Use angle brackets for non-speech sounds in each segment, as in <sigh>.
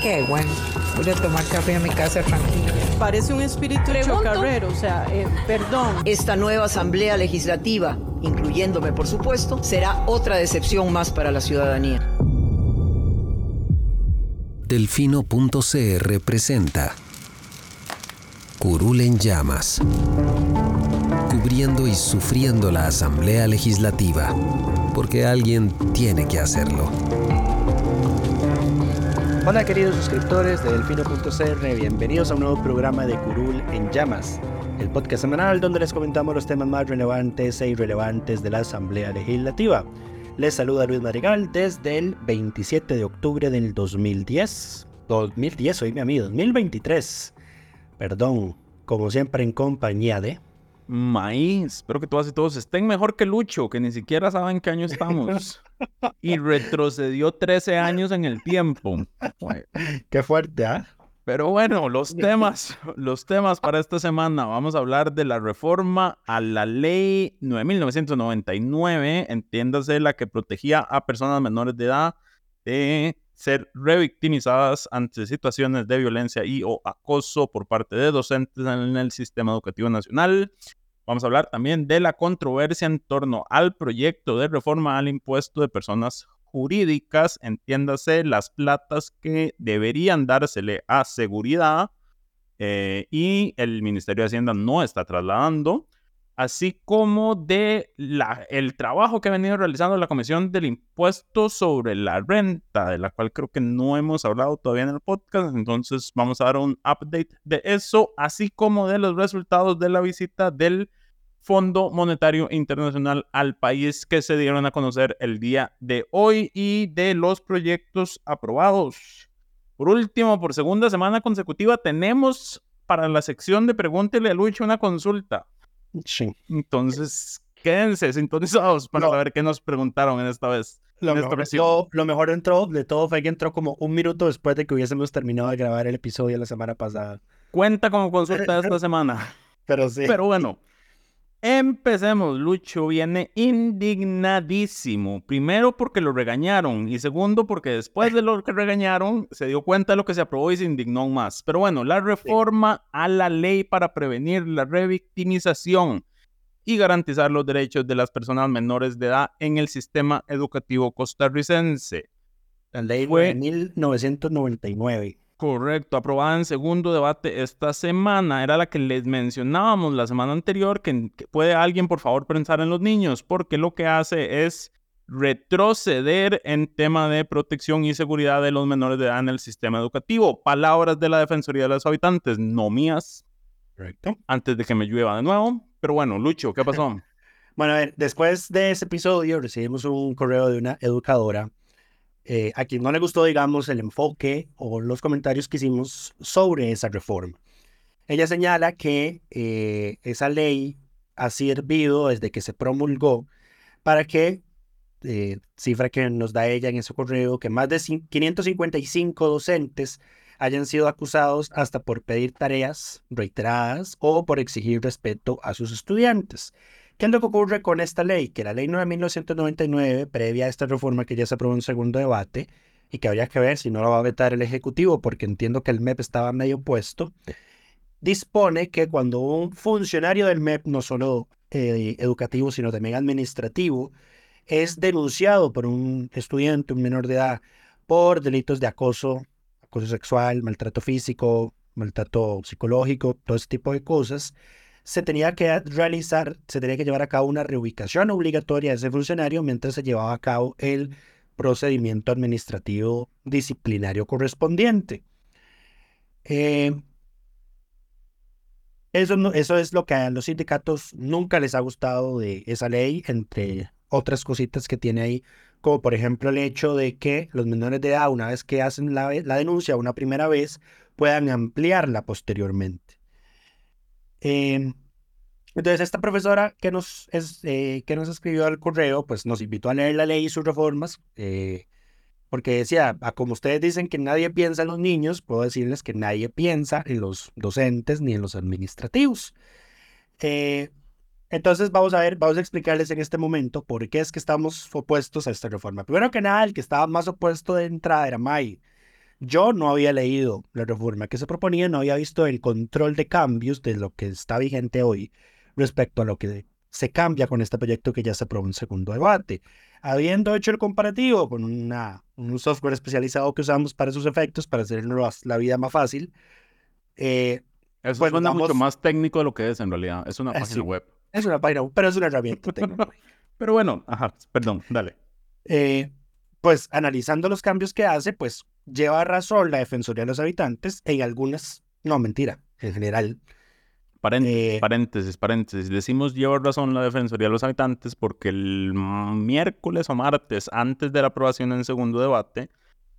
Qué bueno. Voy a tomar café a mi casa tranquilo. Parece un espíritu chocarrero, o sea, eh, perdón. Esta nueva Asamblea Legislativa, incluyéndome por supuesto, será otra decepción más para la ciudadanía. Delfino.cr presenta Curul en llamas. Cubriendo y sufriendo la Asamblea Legislativa. Porque alguien tiene que hacerlo. Hola queridos suscriptores de Delfino.cr, bienvenidos a un nuevo programa de Curul en Llamas, el podcast semanal donde les comentamos los temas más relevantes e irrelevantes de la Asamblea Legislativa. Les saluda Luis Marigal desde el 27 de octubre del 2010. 2010, oíme a mí, 2023. Perdón, como siempre en compañía de... Maíz, espero que todas y todos estén mejor que Lucho, que ni siquiera saben qué año estamos. <laughs> y retrocedió 13 años en el tiempo. Qué fuerte, ¿ah? Pero bueno, los temas, los temas para esta semana. Vamos a hablar de la reforma a la ley 9999, entiéndase la que protegía a personas menores de edad de ser revictimizadas ante situaciones de violencia y o acoso por parte de docentes en el sistema educativo nacional. Vamos a hablar también de la controversia en torno al proyecto de reforma al impuesto de personas jurídicas, entiéndase las platas que deberían dársele a seguridad eh, y el Ministerio de Hacienda no está trasladando así como de la, el trabajo que ha venido realizando la Comisión del Impuesto sobre la Renta, de la cual creo que no hemos hablado todavía en el podcast, entonces vamos a dar un update de eso, así como de los resultados de la visita del Fondo Monetario Internacional al país que se dieron a conocer el día de hoy y de los proyectos aprobados. Por último, por segunda semana consecutiva, tenemos para la sección de Pregúntele a Lucho una consulta. Sí. Entonces, quédense sintonizados para saber qué nos preguntaron en esta vez. Lo, mejor, lo, mejor entró, de todo fue que entró como un minuto después de que hubiésemos terminado de grabar el episodio la semana pasada. Cuenta como consulta esta <laughs> semana. Pero sí. Pero bueno, Empecemos, Lucho viene indignadísimo. Primero porque lo regañaron y segundo porque después de lo que regañaron se dio cuenta de lo que se aprobó y se indignó más. Pero bueno, la reforma a la ley para prevenir la revictimización y garantizar los derechos de las personas menores de edad en el sistema educativo costarricense. La ley fue en 1999. Correcto, aprobada en segundo debate esta semana. Era la que les mencionábamos la semana anterior, que, puede alguien por favor pensar en los niños, porque lo que hace es retroceder en tema de protección y seguridad de los menores de edad en el sistema educativo. Palabras de la Defensoría de los Habitantes, no mías. Correcto. Antes de que me llueva de nuevo. Pero bueno, Lucho, ¿qué pasó? <laughs> bueno, a ver, después de ese episodio recibimos un correo de una educadora eh, a quien no le gustó, digamos, el enfoque o los comentarios que hicimos sobre esa reforma. Ella señala que eh, esa ley ha servido desde que se promulgó para que, eh, cifra que nos da ella en ese correo, que más de 555 docentes hayan sido acusados hasta por pedir tareas reiteradas o por exigir respeto a sus estudiantes. ¿Qué es lo que ocurre con esta ley? Que la ley 9.1999, previa a esta reforma que ya se aprobó en segundo debate, y que habría que ver si no lo va a vetar el Ejecutivo, porque entiendo que el MEP estaba medio puesto, dispone que cuando un funcionario del MEP, no solo eh, educativo, sino también administrativo, es denunciado por un estudiante, un menor de edad, por delitos de acoso, acoso sexual, maltrato físico, maltrato psicológico, todo ese tipo de cosas, se tenía que realizar, se tenía que llevar a cabo una reubicación obligatoria de ese funcionario mientras se llevaba a cabo el procedimiento administrativo disciplinario correspondiente. Eh, eso, eso es lo que a los sindicatos nunca les ha gustado de esa ley, entre otras cositas que tiene ahí como por ejemplo el hecho de que los menores de edad, una vez que hacen la, la denuncia una primera vez, puedan ampliarla posteriormente. Em, entonces, esta profesora que nos, es, eh, que nos escribió al correo, pues nos invitó a leer la ley y sus reformas, eh, porque decía, ah, como ustedes dicen que nadie piensa en los niños, puedo decirles que nadie piensa en los docentes ni en los administrativos. Eh, entonces vamos a ver, vamos a explicarles en este momento por qué es que estamos opuestos a esta reforma. Primero que nada, el que estaba más opuesto de entrada era May. Yo no había leído la reforma que se proponía, no había visto el control de cambios de lo que está vigente hoy respecto a lo que se cambia con este proyecto que ya se aprobó en segundo debate. Habiendo hecho el comparativo con una, un software especializado que usamos para esos efectos, para hacer la vida más fácil, eh, eso pues suena mucho más técnico de lo que es en realidad. Es una eh, página web. Es una página web, pero es una herramienta técnica. <laughs> pero bueno, ajá, perdón, dale. Eh, pues analizando los cambios que hace, pues lleva razón la Defensoría de los Habitantes en algunas, no, mentira, en general. Paréntesis, eh, paréntesis, paréntesis. Decimos lleva razón la Defensoría de los Habitantes porque el miércoles o martes, antes de la aprobación en segundo debate,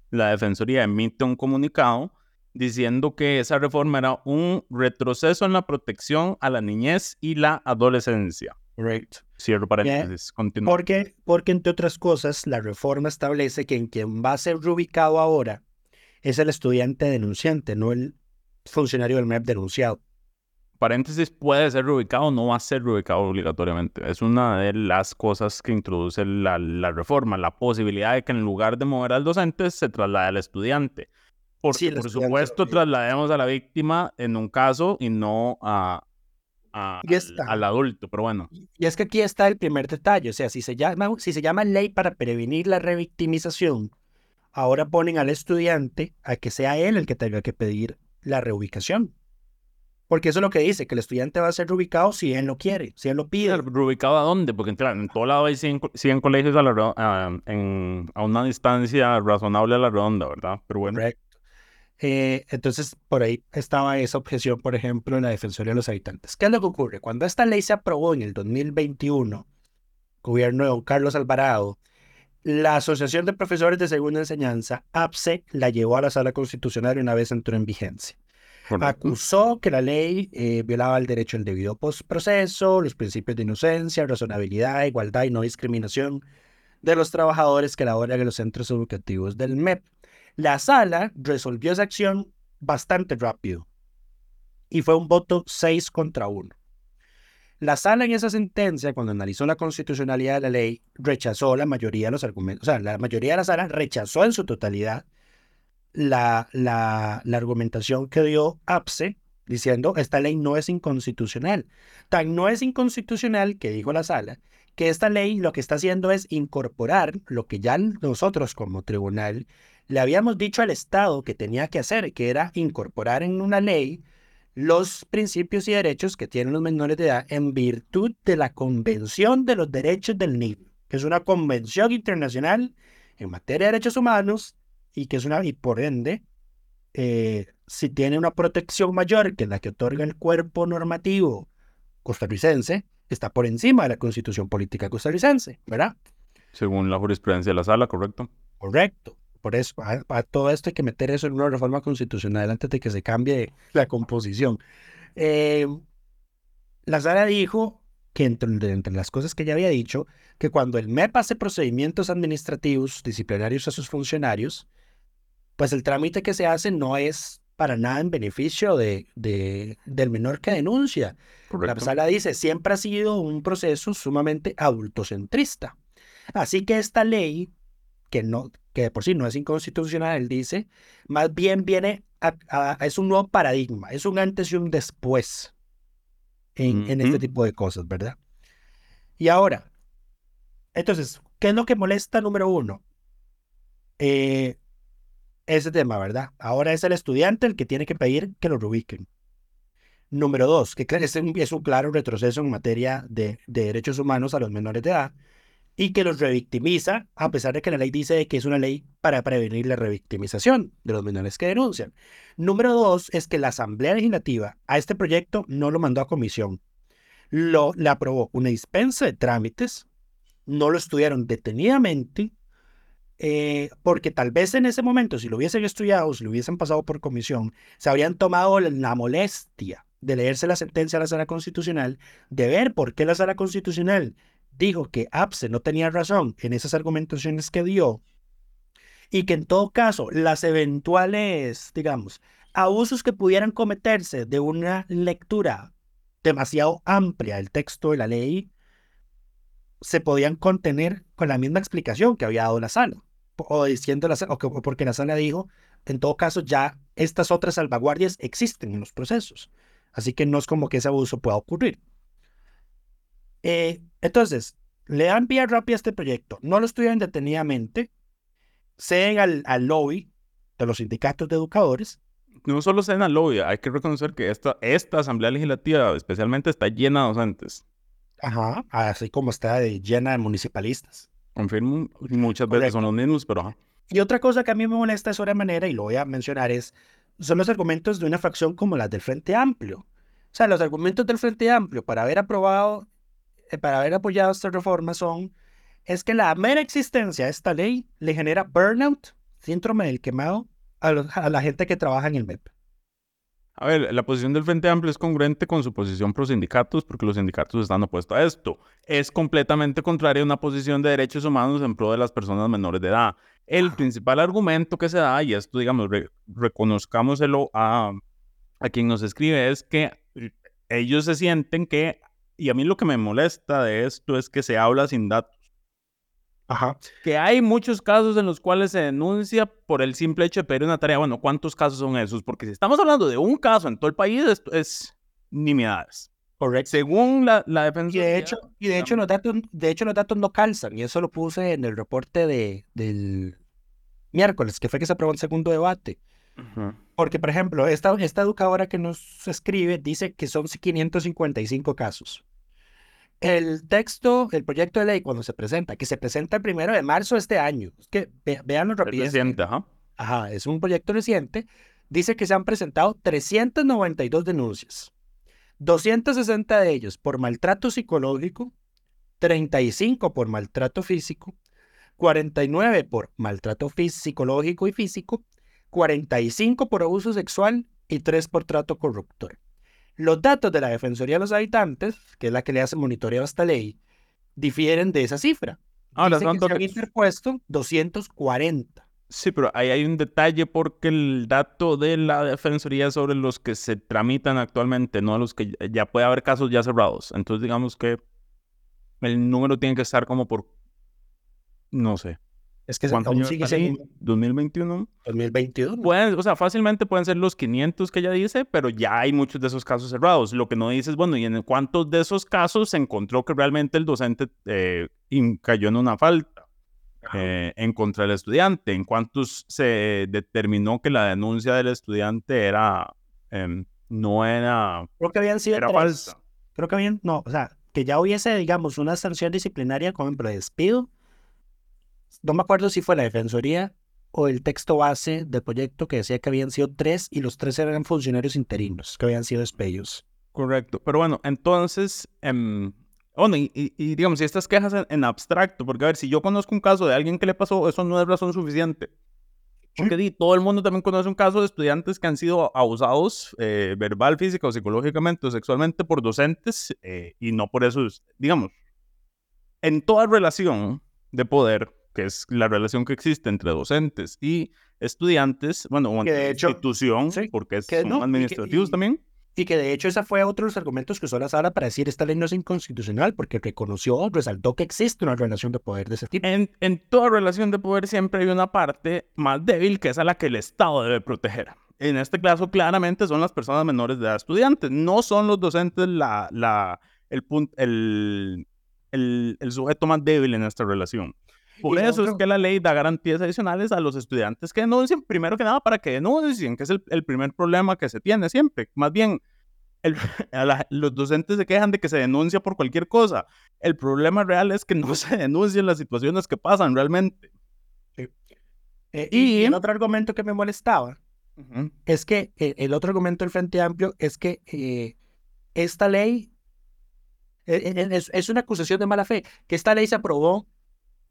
la Defensoría emite un comunicado diciendo que esa reforma era un retroceso en la protección a la niñez y la adolescencia. Right. Cierro paréntesis. Continúa. Porque, porque, entre otras cosas, la reforma establece que en quien va a ser reubicado ahora es el estudiante denunciante, no el funcionario del MEP denunciado. Paréntesis, puede ser reubicado, no va a ser reubicado obligatoriamente. Es una de las cosas que introduce la, la reforma, la posibilidad de que en lugar de mover al docente se traslade al estudiante. Por, por supuesto, traslademos a la víctima en un caso y no a, al, adulto, pero bueno. Y es que aquí está el primer detalle, o sea, si se llama, si se llama ley para prevenir la revictimización, ahora ponen al estudiante a que sea él el que tenga que pedir la reubicación. Porque eso es lo que dice, que el estudiante va a ser reubicado si él lo quiere, si él lo pide. ¿Reubicado a dónde? Porque en todo lado hay 100, colegios a, a, en, a, una distancia razonable a la ronda, ¿verdad? Pero bueno. Eh, entonces, por ahí estaba esa objeción, por ejemplo, en la Defensoría de los Habitantes. ¿Qué es lo que ocurre? Cuando esta ley se aprobó en el 2021, gobierno de don Carlos Alvarado, la Asociación de Profesores de Segunda Enseñanza, APSE, la llevó a la Sala Constitucional una vez entró en vigencia. Acusó que la ley eh, violaba el derecho al debido postproceso, los principios de inocencia, razonabilidad, igualdad y no discriminación de los trabajadores que laboran en los centros educativos del MEP. La sala resolvió esa acción bastante rápido y fue un voto 6 contra 1. La sala en esa sentencia, cuando analizó la constitucionalidad de la ley, rechazó la mayoría de los argumentos, o sea, la mayoría de la sala rechazó en su totalidad la, la, argumentación que dio APSE diciendo esta ley no es inconstitucional. Tan no es inconstitucional que dijo la sala que esta ley lo que está haciendo es incorporar lo que ya nosotros como tribunal le habíamos dicho al Estado que tenía que hacer, que era incorporar en una ley los principios y derechos que tienen los menores de edad en virtud de la Convención de los Derechos del Niño, que es una convención internacional en materia de derechos humanos y que es una, y por ende, eh, si tiene una protección mayor que la que otorga el cuerpo normativo costarricense, está por encima de la constitución política costarricense, ¿verdad? Según la jurisprudencia de la sala, ¿correcto? Correcto. Por eso, a, todo esto hay que meter eso en una reforma constitucional antes de que se cambie la composición. Eh, la sala dijo que entre, entre, las cosas que ya había dicho, que cuando el MEP hace procedimientos administrativos disciplinarios a sus funcionarios, pues el trámite que se hace no es para nada en beneficio de, de del menor que denuncia. La sala dice, siempre ha sido un proceso sumamente adultocentrista. Así que esta ley, que no, que por sí no es inconstitucional, él dice, más bien viene a, es un nuevo paradigma, es un antes y un después en, en este tipo de cosas, ¿verdad? Y ahora, entonces, ¿qué es lo que molesta número uno? Eh, ese tema, ¿verdad? Ahora es el estudiante el que tiene que pedir que lo rubiquen. Número dos, que es un, es un claro retroceso en materia de, de derechos humanos a los menores de edad y que los revictimiza, a pesar de que la ley dice que es una ley para prevenir la revictimización de los menores que denuncian. Número dos es que la Asamblea Legislativa a este proyecto no lo mandó a comisión. Lo, le aprobó una dispensa de trámites, no lo estudiaron detenidamente, eh, porque tal vez en ese momento, si lo hubiesen estudiado, si lo hubiesen pasado por comisión, se habrían tomado la molestia de leerse la sentencia a la sala constitucional, de ver por qué la sala constitucional dijo que APSE no tenía razón en esas argumentaciones que dio y que en todo caso las eventuales, digamos, abusos que pudieran cometerse de una lectura demasiado amplia del texto de la ley se podían contener con la misma explicación que había dado la sala o diciendo la sala, porque la sala dijo, en todo caso ya estas otras salvaguardias existen en los procesos. Así que no es como que ese abuso pueda ocurrir. Eh, entonces, le dan vía rápida a este proyecto. No lo estudian detenidamente. Ceden al, al lobby de los sindicatos de educadores. No solo ceden al lobby, hay que reconocer que esta, esta Asamblea Legislativa especialmente está llena de docentes. Ajá, así como está llena de municipalistas. Confirmo, muchas veces son los mismos, pero Y otra cosa que a mí me molesta de sobremanera, y lo voy a mencionar, es son los argumentos de una fracción como las del Frente Amplio. O sea, los argumentos del Frente Amplio para haber aprobado, para haber apoyado esta reforma son, es que la mera existencia de esta ley le genera burnout, síndrome del quemado, a, a la gente que trabaja en el MEP. A ver, la posición del Frente Amplio es congruente con su posición pro sindicatos porque los sindicatos están opuestos a esto. Es completamente contraria a una posición de derechos humanos en pro de las personas menores de edad. El principal argumento que se da, y esto, digamos, reconozcámoselo a, a quien nos escribe, es que ellos se sienten que, y a mí lo que me molesta de esto es que se habla sin datos. Ajá. Que hay muchos casos en los cuales se denuncia por el simple hecho de pedir una tarea. Bueno, ¿cuántos casos son esos? Porque si estamos hablando de un caso en todo el país, esto es nimiedades. Correcto. Según la, la defensa. Y de hecho, y de hecho, los datos, de hecho, los datos no calzan. Y eso lo puse en el reporte de, del miércoles, que fue que se aprobó el segundo debate. Porque, por ejemplo, esta, esta educadora que nos escribe dice que son 555 casos. El texto, el proyecto de ley, cuando se presenta, que se presenta el primero de marzo de este año, es que ve. Reciente, ajá. Ajá, es un proyecto reciente. Dice que se han presentado 392 denuncias, 260 de ellos por maltrato psicológico, 35 por maltrato físico, 49 por maltrato psicológico y físico, 45 por abuso sexual y 3 por trato corruptor. Los datos de la Defensoría de los Habitantes, que es la que le hace monitoreo a esta ley, difieren de esa cifra. Ahora, Dice que se han interpuesto 240. Sí, pero ahí hay un detalle porque el dato de la Defensoría sobre los que se tramitan actualmente, no los que ya puede haber casos ya cerrados. Entonces, digamos que el número tiene que estar como por, no sé, es que ¿Cuántos aún años sigue ahí? siendo 2021. 2021. Pueden, o sea, fácilmente pueden ser los 500 que ella dice, pero ya hay muchos de esos casos cerrados. Lo que no dice es, bueno, ¿y en cuántos de esos casos se encontró que realmente el docente eh, cayó en una falta eh, en contra del estudiante? ¿En cuántos se determinó que la denuncia del estudiante era, em, no era, Creo que habían sido era tres. falsa? Creo que habían, no, o sea, que ya hubiese, digamos, una sanción disciplinaria como de despido. No me acuerdo si fue la Defensoría o el texto base del proyecto que decía que habían sido tres y los tres eran funcionarios interinos, que habían sido despedidos. Correcto. Pero bueno, entonces, em, bueno, y, y- y digamos, si estas quejas en, en abstracto, porque a ver, si yo conozco un caso de alguien que le pasó, eso no es razón suficiente. Porque di, todo el mundo también conoce un caso de estudiantes que han sido abusados eh, verbal, física o psicológicamente o sexualmente por docentes eh, y no por eso, es- digamos, en toda relación de poder, que es la relación que existe entre docentes y estudiantes, bueno, o Que de hecho- institución, sí, porque que son no, y que- administrativos y- también. Y que de hecho esa fue otro de los argumentos que usó la sala para decir esta ley no es inconstitucional, porque reconoció, resaltó que existe una relación de poder de ese tipo. En, en toda relación de poder siempre hay una parte más débil que es a la que el Estado debe proteger. En este caso, claramente son las personas menores de edad estudiantes, no son los docentes la, la, el, el, el, el sujeto más débil en esta relación. Por eso es otro- que la ley da garantías adicionales a los estudiantes que denuncien, primero que nada para que denuncien, que es el, el primer problema que se tiene siempre. Más bien, el- <laughs> la- los docentes se quejan de que se denuncia por cualquier cosa. El problema real es que no <laughs> se denuncian las situaciones que pasan realmente. Eh, y, y el otro argumento que me molestaba es que eh, el otro argumento del Frente Amplio es que eh, esta ley eh, eh, es, es una acusación de mala fe, que esta ley se aprobó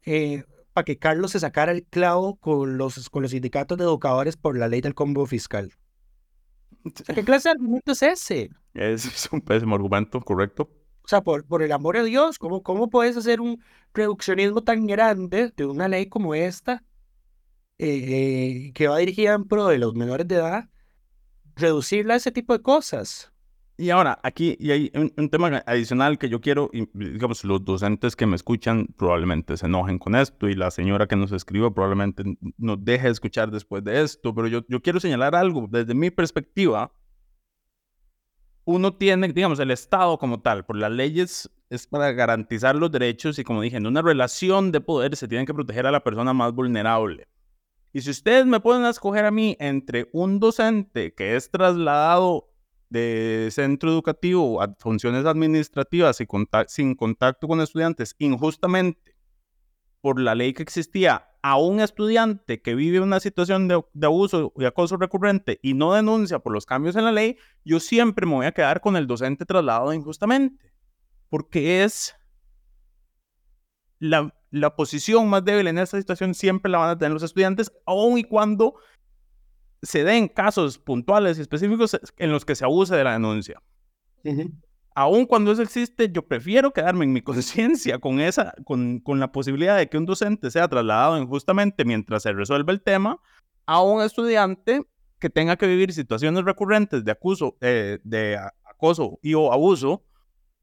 eh, para que Carlos se sacara el clavo con los, con los sindicatos de educadores por la ley del combo fiscal. <laughs> ¿Qué clase de argumento es ese? Es un pésimo argumento, correcto. O sea, por, por el amor de Dios, ¿cómo, ¿cómo puedes hacer un reduccionismo tan grande de una ley como esta, eh, que va dirigida en pro de los menores de edad, reducirla a ese tipo de cosas? Y ahora, aquí y hay un, tema adicional que yo quiero, digamos, los docentes que me escuchan probablemente se enojen con esto y la señora que nos escribe probablemente nos deje de escuchar después de esto, pero yo, yo quiero señalar algo desde mi perspectiva. Uno tiene, digamos, el Estado como tal, por las leyes es para garantizar los derechos y como dije, en una relación de poder se tiene que proteger a la persona más vulnerable. Y si ustedes me pueden escoger a mí entre un docente que es trasladado de centro educativo a funciones administrativas y sin contacto con estudiantes injustamente por la ley que existía a un estudiante que vive una situación de, de, abuso y acoso recurrente y no denuncia por los cambios en la ley, yo siempre me voy a quedar con el docente trasladado injustamente, porque es la, la posición más débil en esta situación siempre la van a tener los estudiantes, aun y cuando se den casos puntuales y específicos en los que se abuse de la denuncia. Aún cuando eso existe, yo prefiero quedarme en mi <laughs> conciencia con esa, con, con, la posibilidad de que un docente sea trasladado injustamente mientras se resuelve el tema, a un estudiante que tenga que vivir situaciones recurrentes de, acuso, eh, de acoso y o abuso,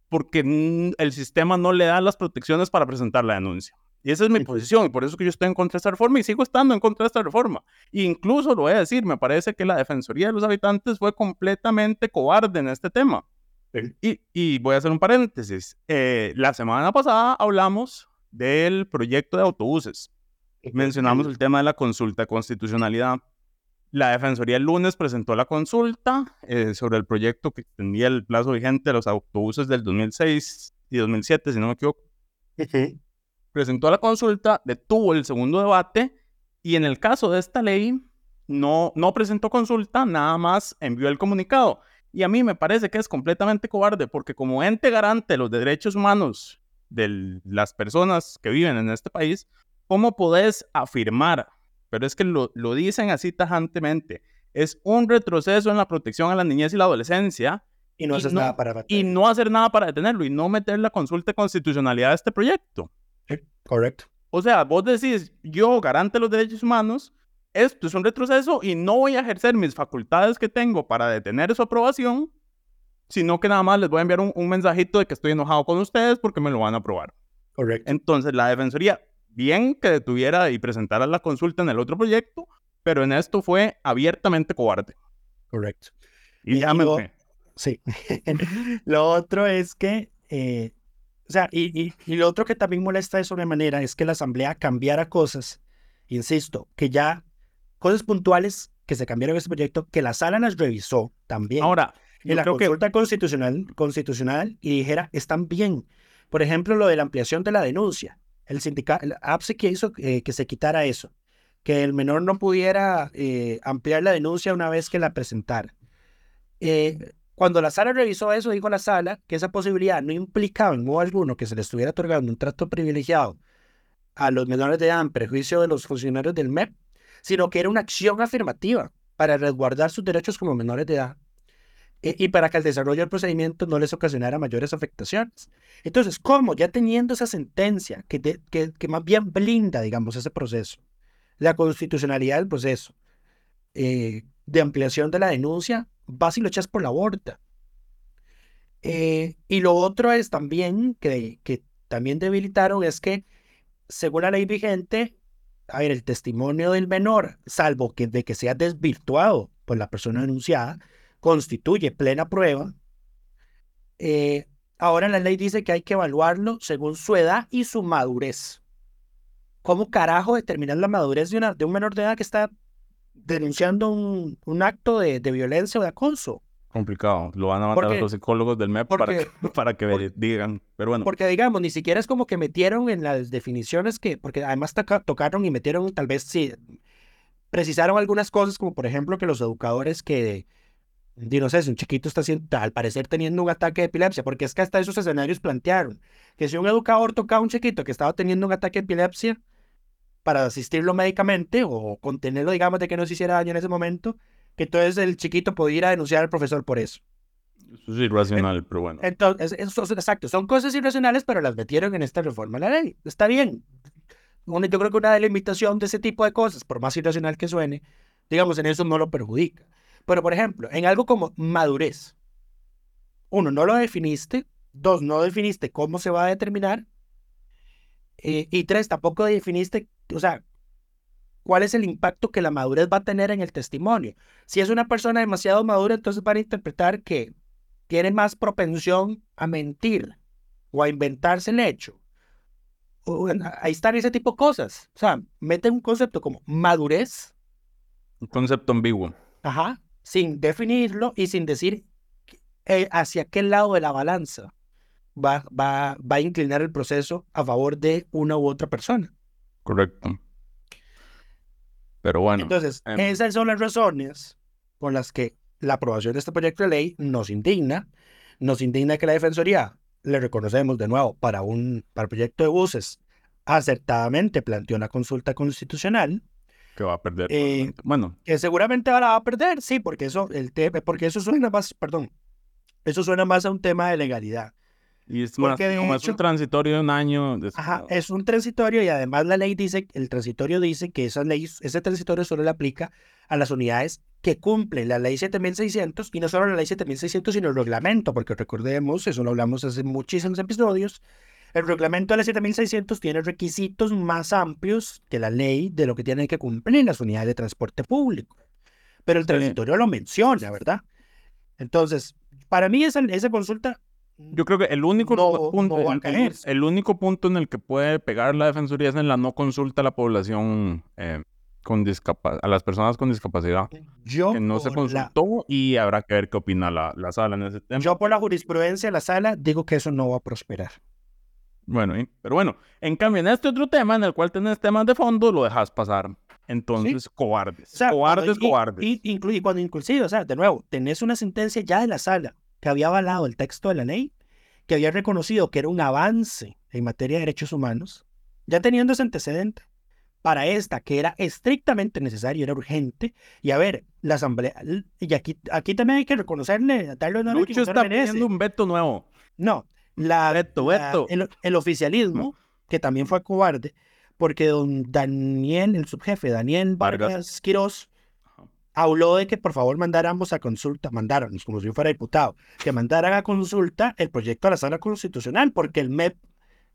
porque el sistema no le da las protecciones para presentar la denuncia. Y esa es mi posición, y por eso que yo estoy en contra de esta reforma y sigo estando en contra de esta reforma. E incluso lo voy a decir, me parece que la Defensoría de los Habitantes fue completamente cobarde en este tema. Y, y, voy a hacer un paréntesis. Eh, la semana pasada hablamos del proyecto de autobuses. Mencionamos el tema de la consulta de constitucionalidad. La Defensoría el lunes presentó la consulta eh, sobre el proyecto que extendía el plazo vigente de los autobuses del 2006 y 2007, si no me equivoco presentó la consulta, detuvo el segundo debate y en el caso de esta ley no, no presentó consulta, nada más envió el comunicado. Y a mí me parece que es completamente cobarde porque como ente garante de los derechos humanos de las personas que viven en este país, ¿cómo podés afirmar? Pero es que lo, lo dicen así tajantemente. Es un retroceso en la protección a la niñez y la adolescencia. Y no, nada para y no hacer nada para detenerlo y no meter la consulta de constitucionalidad a este proyecto. Correcto. O sea, vos decís, yo garante los derechos humanos, esto es un retroceso y no voy a ejercer mis facultades que tengo para detener su aprobación, sino que nada más les voy a enviar un, mensajito de que estoy enojado con ustedes porque me lo van a aprobar. Correcto. Entonces, la Defensoría, bien que detuviera y presentara la consulta en el otro proyecto, pero en esto fue abiertamente cobarde. Correcto. Y, ya me... Sí. <laughs> lo otro es que eh, o sea, y, y, lo otro que también molesta de sobremanera es que la Asamblea cambiara cosas, insisto, que ya, cosas puntuales que se cambiaron en este proyecto, que la sala las revisó también. Ahora, en la consulta constitucional, constitucional y dijera, están bien. Por ejemplo, lo de la ampliación de la denuncia. El sindicato, el APSE que hizo eh, que se quitara eso, que el menor no pudiera eh, ampliar la denuncia una vez que la presentara. Eh, cuando la sala revisó eso, dijo la sala que esa posibilidad no implicaba en modo alguno que se le estuviera otorgando un trato privilegiado a los menores de edad en prejuicio de los funcionarios del MEP, sino que era una acción afirmativa para resguardar sus derechos como menores de edad e, y para que el desarrollo del procedimiento no les ocasionara mayores afectaciones. Entonces, ¿cómo? Ya teniendo esa sentencia que, que, que más bien blinda, digamos, ese proceso, la constitucionalidad del proceso eh, de ampliación de la denuncia, vas y lo echas por la borda. Eh, y lo otro es también que, que también debilitaron es que, según la ley vigente, a ver, el testimonio del menor, salvo que de que sea desvirtuado por la persona denunciada, constituye plena prueba. Eh, ahora la ley dice que hay que evaluarlo según su edad y su madurez. ¿Cómo carajo determinar la madurez de, una, de un menor de edad que está denunciando un, un acto de, de, violencia o de acoso. Complicado. Lo van a matar a los psicólogos del MEP para que, <laughs> para que digan. Pero bueno. Porque digamos, ni siquiera es como que metieron en las definiciones que, porque además tocaron y metieron, tal vez sí, precisaron algunas cosas, como por ejemplo que los educadores que, no sé, si un chiquito está haciendo, al parecer teniendo un ataque de epilepsia, porque es que hasta esos escenarios plantearon que si un educador tocaba a un chiquito que estaba teniendo un ataque de epilepsia, para asistirlo médicamente o contenerlo, digamos, de que no se hiciera daño en ese momento, que entonces el chiquito podía ir a denunciar al profesor por eso. Eso es irracional, pero bueno. Entonces, eso, exacto, son cosas irracionales, pero las metieron en esta reforma de la ley. Está bien. yo creo que una delimitación de ese tipo de cosas, por más irracional que suene, digamos, en eso no lo perjudica. Pero, por ejemplo, en algo como madurez, uno, no lo definiste, dos, no definiste cómo se va a determinar, eh, y tres, tampoco definiste, o sea, cuál es el impacto que la madurez va a tener en el testimonio. Si es una persona demasiado madura, entonces van a interpretar que tiene más propensión a mentir o a inventarse el hecho. ahí están ese tipo de cosas. O sea, meten un concepto como madurez. Un concepto ambiguo. Ajá, sin definirlo y sin decir eh, hacia qué lado de la balanza va, va, va a inclinar el proceso a favor de una u otra persona. Correcto. Pero bueno. Entonces, em, esas son las razones por las que la aprobación de este proyecto de ley nos indigna. Nos indigna que la Defensoría, le reconocemos de nuevo, para un para el proyecto de buses, acertadamente planteó una consulta constitucional. Que va a perder. Eh, bueno. Que seguramente ahora va a perder, sí, porque eso, el porque eso suena más, perdón, eso suena más a un tema de legalidad. Y es como es un transitorio de un año. Ajá, es un transitorio y además la ley dice, el transitorio dice que esa ley, ese transitorio solo le aplica a las unidades que cumplen la ley 7600 y no solo la ley 7600 sino el reglamento, porque recordemos, eso lo hablamos hace muchísimos episodios, el reglamento de la 7600 tiene requisitos más amplios que la ley de lo que tienen que cumplir las unidades de transporte público. Pero el transitorio lo menciona, ¿verdad? Entonces, para mí esa, esa consulta yo creo que el único, punto, el, único punto en el que puede pegar la Defensoría es en la no consulta a la población eh, con a las personas con discapacidad. Yo que no se consultó y habrá que ver qué opina la, la, sala en ese tema. Yo por la jurisprudencia de la sala digo que eso no va a prosperar. Bueno, pero bueno, en cambio en este otro tema en el cual tenés temas de fondo, lo dejas pasar. Entonces, cobardes. cobardes, cobardes. Y, y, cuando inclusive, o sea, de nuevo, tenés una sentencia ya de la sala que había avalado el texto de la ley, que había reconocido que era un avance en materia de derechos humanos, ya teniendo ese antecedente, para esta, que era estrictamente necesario, era urgente, y a ver, la asamblea, y aquí, aquí también hay que reconocerle, darle honor Lucho está pidiendo un veto nuevo. No, la, veto, veto. el, oficialismo, que también fue cobarde, porque don Daniel, el subjefe, Daniel Vargas, Vargas Quirós, habló de que por favor mandáramos a consulta, mandaron, como si yo fuera diputado, que mandaran a consulta el proyecto a la sala constitucional, porque el MEP,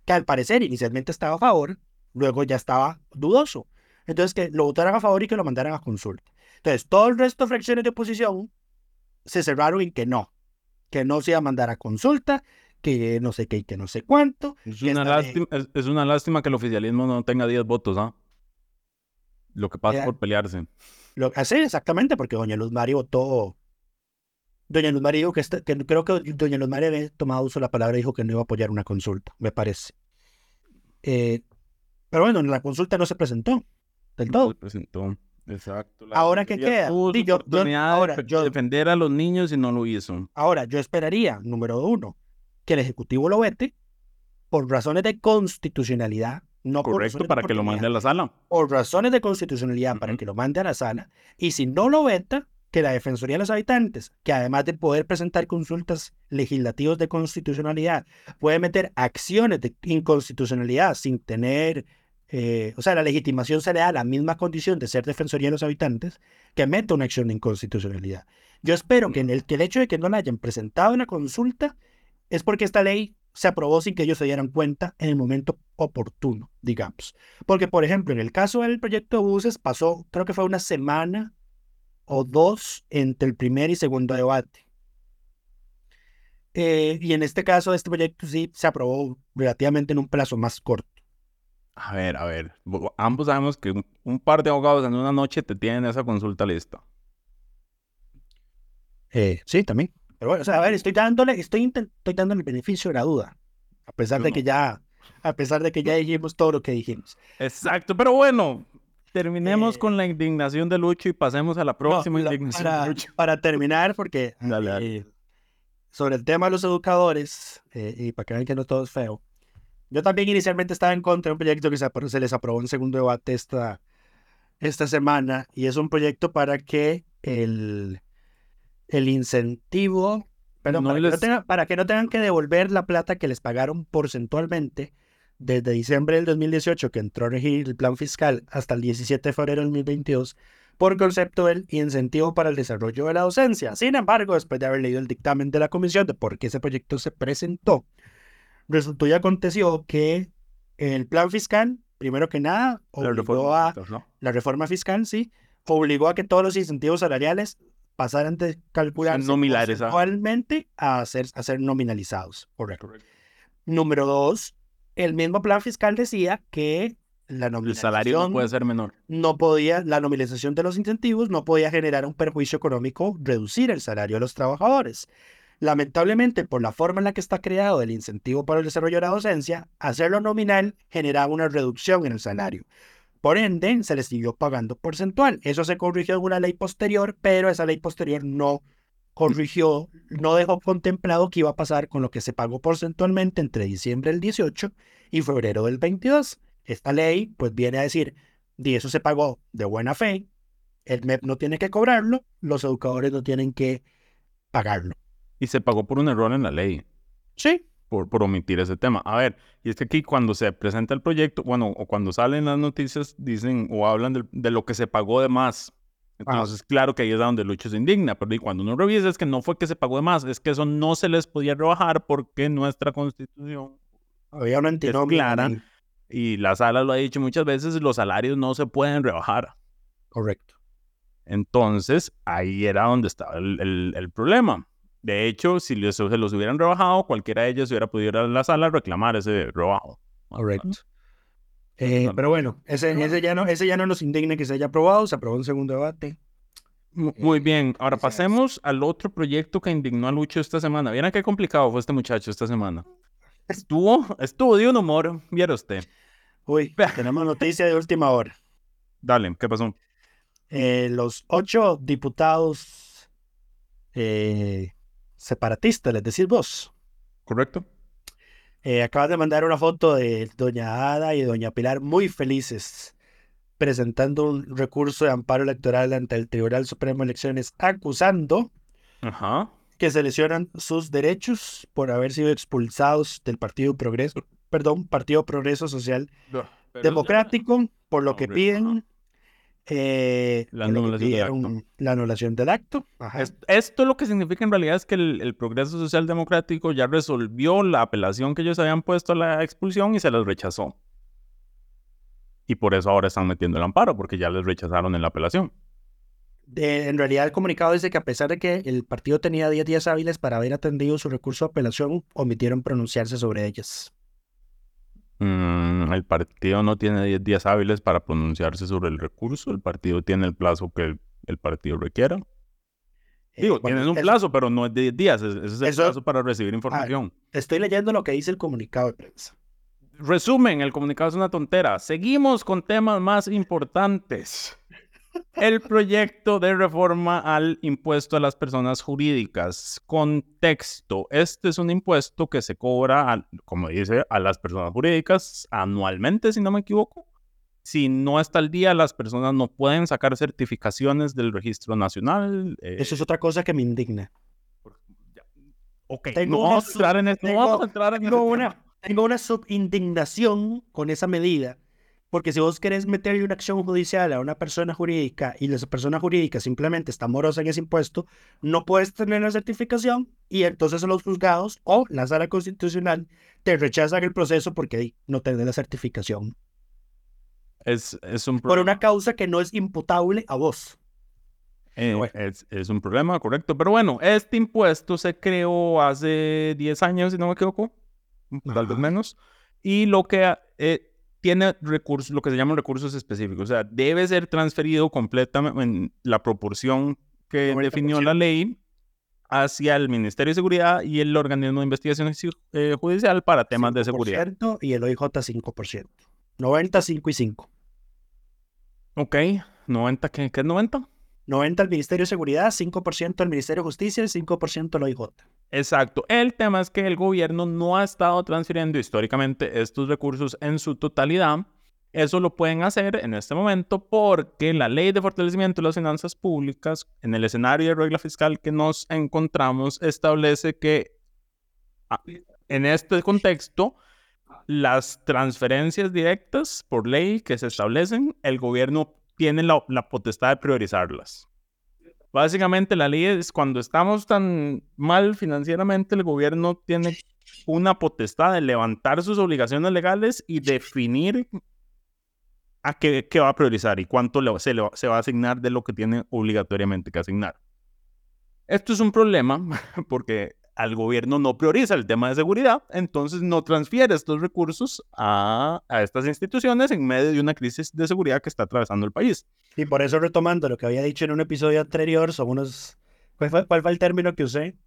que al parecer inicialmente estaba a favor, luego ya estaba dudoso. Entonces, que lo votaran a favor y que lo mandaran a consulta. Entonces, todo el resto de fracciones de oposición se cerraron en que no, que no se iba a mandar a consulta, que no sé qué y que no sé cuánto. Es una, lástima, es, una lástima que el oficialismo no tenga 10 votos, ¿ah? Lo que pasa por pelearse. Lo, así, exactamente, porque Doña Luz Mari votó. Doña Luz Mari dijo que, este, que creo que Doña Luz Mari había tomado uso de la palabra y dijo que no iba a apoyar una consulta, me parece. Eh, pero bueno, la consulta no se presentó del todo. se presentó, exacto. ahora, ¿qué queda? yo, ahora, yo, defender a los niños y no lo hizo. Ahora, yo esperaría, número uno, que el Ejecutivo lo vete por razones de constitucionalidad no Correcto, para que lo mande a la sala. Por razones de constitucionalidad, para que lo mande a la sala. Y si no lo veta, que la Defensoría de los Habitantes, que además de poder presentar consultas legislativas de constitucionalidad, puede meter acciones de inconstitucionalidad sin tener, eh, o sea, la legitimación se le da la misma condición de ser Defensoría de los Habitantes, que meta una acción de inconstitucionalidad. Yo espero que, en el, que el hecho de que no la hayan presentado una consulta es porque esta ley se aprobó sin que ellos se dieran cuenta en el momento oportuno, digamos. Porque, por ejemplo, en el caso del proyecto de buses pasó, creo que fue una semana o dos entre el primer y segundo debate. Eh, y en este caso, este proyecto sí se aprobó relativamente en un plazo más corto. A ver, a ver, ambos sabemos que un par de abogados en una noche te tienen esa consulta lista. Eh, sí, también. Pero bueno, o sea, a ver, estoy dándole, estoy, estoy dándole el beneficio de la duda. A pesar de que ya, a pesar de que ya dijimos todo lo que dijimos. Exacto, pero bueno, terminemos eh, con la indignación de Lucho y pasemos a la próxima indignación para, de Lucho. Para terminar, porque <laughs> eh, sobre el tema de los educadores, eh, y para que vean que no todo es feo, Yo también inicialmente estaba en contra de un proyecto que se les aprobó en segundo debate esta, esta semana y es un proyecto para que el, el incentivo, No para, que no tengan, para que no tengan que devolver la plata que les pagaron porcentualmente desde diciembre del 2018 que entró a regir el plan fiscal hasta el 17 de febrero del 2022 por concepto del incentivo para el desarrollo de la docencia. Sin embargo, después de haber leído el dictamen de la comisión de por qué ese proyecto se presentó, resultó y aconteció que el plan fiscal, primero que nada, La obligó a ¿no? la reforma fiscal, sí, obligó a que todos los incentivos salariales pasaran de calcularse nominalizados. porcentualmente a ser, a ser nominalizados. Correcto. Número dos, el mismo plan fiscal decía que la El nominalización salario no puede ser menor. no podía, la nominalización de los incentivos no podía generar un perjuicio económico, reducir el salario de los trabajadores. Lamentablemente, por la forma en la que está creado el incentivo para el desarrollo de la docencia, hacerlo nominal generaba una reducción en el salario. Por ende, se les siguió pagando porcentual. Eso se corrigió en una ley posterior, pero esa ley posterior no corrigió, no dejó contemplado qué iba a pasar con lo que se pagó porcentualmente entre diciembre del 18 y febrero del 22. Esta ley, pues, viene a decir, y eso se pagó de buena fe, el MEP no tiene que cobrarlo, los educadores no tienen que pagarlo. Y se pagó por un error en la ley. Sí, por, por omitir ese tema. A ver, y es que aquí cuando se presenta el proyecto, bueno, o cuando salen las noticias, dicen o hablan del- de, lo que se pagó de más. Entonces, claro que ahí es donde Lucho se indigna, pero cuando uno revisa es que no fue que se pagó de más, es que eso no se les podía rebajar porque nuestra constitución había una es clara y la sala lo ha dicho muchas veces, los salarios no se pueden rebajar. Correcto. Entonces, ahí era donde estaba el, el- el problema. De hecho, si les- se los hubieran rebajado, cualquiera de ellos hubiera podido ir a la sala a reclamar ese rebajo. Correcto. Eh, pero bueno, ese, ese, ya no, ese ya no nos indigna que se haya aprobado, se aprobó en segundo debate. Mu- Muy bien, ahora pasemos al otro proyecto que indignó a Lucho esta semana. Vieran qué complicado fue este muchacho esta semana. Estuvo, estuvo de un humor, viera usted. Uy, tenemos noticia de última hora. Dale, ¿qué pasó? Eh, los ocho diputados eh, separatistas, les decís vos, ¿Correcto? eh, acaban de mandar una foto de doña Ada y doña Pilar muy felices presentando un recurso de amparo electoral ante el Tribunal Supremo de Elecciones acusando Ajá. que se lesionan sus derechos por haber sido expulsados del Partido Progreso, perdón, Partido Progreso Social Democrático, por lo que Hombre, piden eh, La anulación del acto. pidieron la anulación del acto. Ajá. Es- Esto lo que significa en realidad es que el, el Progreso Social Democrático ya resolvió la apelación que ellos habían puesto a la expulsión y se les rechazó. Y por eso ahora están metiendo el amparo, porque ya les rechazaron en la apelación. De- en realidad el comunicado dice que a pesar de que el partido tenía 10 días hábiles para haber atendido su recurso de apelación, omitieron pronunciarse sobre ellas. Mm, el partido no tiene 10 días hábiles para pronunciarse sobre el recurso. El partido tiene el plazo que el, el partido requiera. Eh, Digo, bueno, tienen un eso- plazo, pero no es de 10 días. es- Ese es el Eso- plazo para recibir información. Estoy leyendo lo que dice el comunicado de prensa. Resumen, el comunicado es una tontera. Seguimos con temas más importantes. El proyecto de reforma al impuesto a las personas jurídicas. Contexto. Este es un impuesto que se cobra, a- como dice, a las personas jurídicas anualmente, si no me equivoco. Si no está al día, las personas no pueden sacar certificaciones del registro nacional. eh, Eso es otra cosa que me indigna. ok, tengo no vamos a entrar en. No tengo- vamos a entrar en Tengo una, tengo una subindignación con esa medida, porque si vos querés meterle una acción judicial a una persona jurídica y esa persona jurídica simplemente está morosa en ese impuesto, no puedes tener la certificación y entonces los juzgados o la sala constitucional te rechazan el proceso porque no tenés la certificación Es, es un por una causa que no es imputable a vos. Eh, Bueno. es, es un problema, correcto. Pero bueno, este impuesto se creó hace 10 años, si no me equivoco, tal vez menos, y lo que eh, tiene recursos, lo que se llaman recursos específicos, o sea, debe ser transferido completamente en la proporción que 90%. definió la ley hacia el Ministerio de Seguridad y el organismo de investigación eh, judicial para temas de seguridad. 5% Y el OIJ 5%. 90, 5 y 5. Ok, 90, ¿qué, qué es 90? 90 al Ministerio de Seguridad, 5% al Ministerio de Justicia y 5% al OIJ. Exacto. El tema es que el gobierno no ha estado transfiriendo históricamente estos recursos en su totalidad. Eso lo pueden hacer en este momento porque la ley de fortalecimiento de las finanzas públicas, en el escenario de regla fiscal que nos encontramos, establece que ah, en este contexto, las transferencias directas por ley que se establecen, el gobierno tiene la, potestad de priorizarlas. Básicamente la ley es cuando estamos tan mal financieramente, el gobierno tiene una potestad de levantar sus obligaciones legales y definir a qué, qué va a priorizar y cuánto se, se va a asignar de lo que tiene obligatoriamente que asignar. Esto es un problema <laughs> porque al gobierno no prioriza el tema de seguridad, entonces no transfiere estos recursos a, estas instituciones en medio de una crisis de seguridad que está atravesando el país. Y por eso retomando lo que había dicho en un episodio anterior, son unos... ¿Cuál fue, cuál fue el término que usé?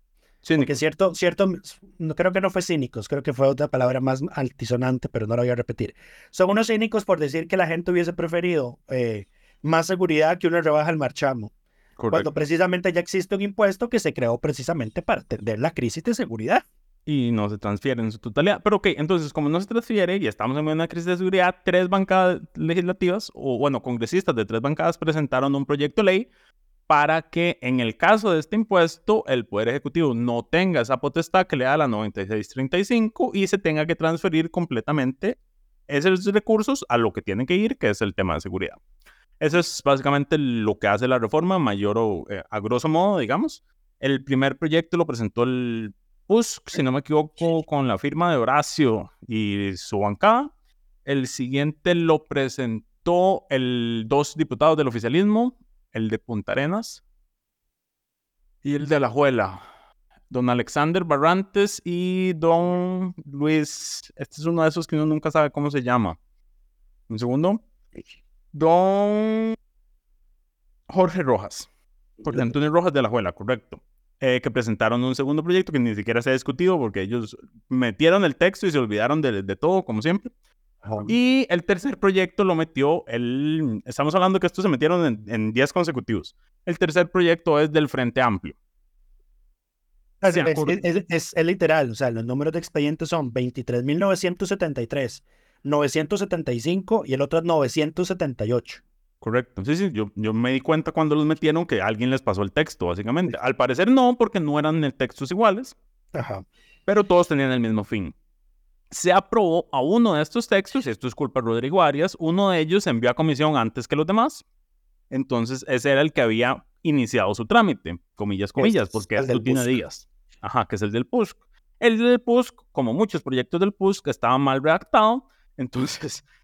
Cínicos. Porque cierto, cierto, no, creo que no fue cínicos, creo que fue otra palabra más altisonante, pero no la voy a repetir. Son unos cínicos por decir que la gente hubiese preferido eh, más seguridad que una rebaja al marchamo. Cuando precisamente ya existe un impuesto que se creó precisamente para atender la crisis de seguridad. Y no se transfiere en su totalidad. Pero ok, entonces como no se transfiere y estamos en una crisis de seguridad, tres bancadas legislativas, o bueno, congresistas de tres bancadas presentaron un proyecto de ley para que en el caso de este impuesto el Poder Ejecutivo no tenga esa potestad que le da la 9635 y se tenga que transferir completamente esos recursos a lo que tienen que ir, que es el tema de seguridad. Eso es básicamente lo que hace la reforma, mayor o eh, a grosso modo, digamos. El primer proyecto lo presentó el PUSC, si no me equivoco, con la firma de Horacio y su bancada. El siguiente lo presentó el dos diputados del oficialismo, el de Punta Arenas y el de La Juela. Don Alexander Barrantes y don Luis. Este es uno de esos que uno nunca sabe cómo se llama. Un segundo don Jorge Rojas, Jorge Antonio Rojas de la Juela, correcto. Eh, que presentaron un segundo proyecto que ni siquiera se ha discutido porque ellos metieron el texto y se olvidaron de, todo, como siempre. Y el tercer proyecto lo metió, el, estamos hablando que estos se metieron en 10 consecutivos. El tercer proyecto es del Frente Amplio. Es, es, es, literal, o sea, los números de expedientes son 23.973. 975 y el otro es 978. Correcto. Sí, sí, yo, yo me di cuenta cuando los metieron que alguien les pasó el texto, básicamente. Al parecer no, porque no eran textos iguales. Ajá. Pero todos tenían el mismo fin. Se aprobó a uno de estos textos, y esto es culpa de Rodrigo Arias, uno de ellos se envió a comisión antes que los demás. Entonces, ese era el que había iniciado su trámite, comillas, comillas, porque esto tiene días. Ajá, que es el del PUSC. El del PUSC, como muchos proyectos del PUSC, estaba mal redactado entonces, <laughs>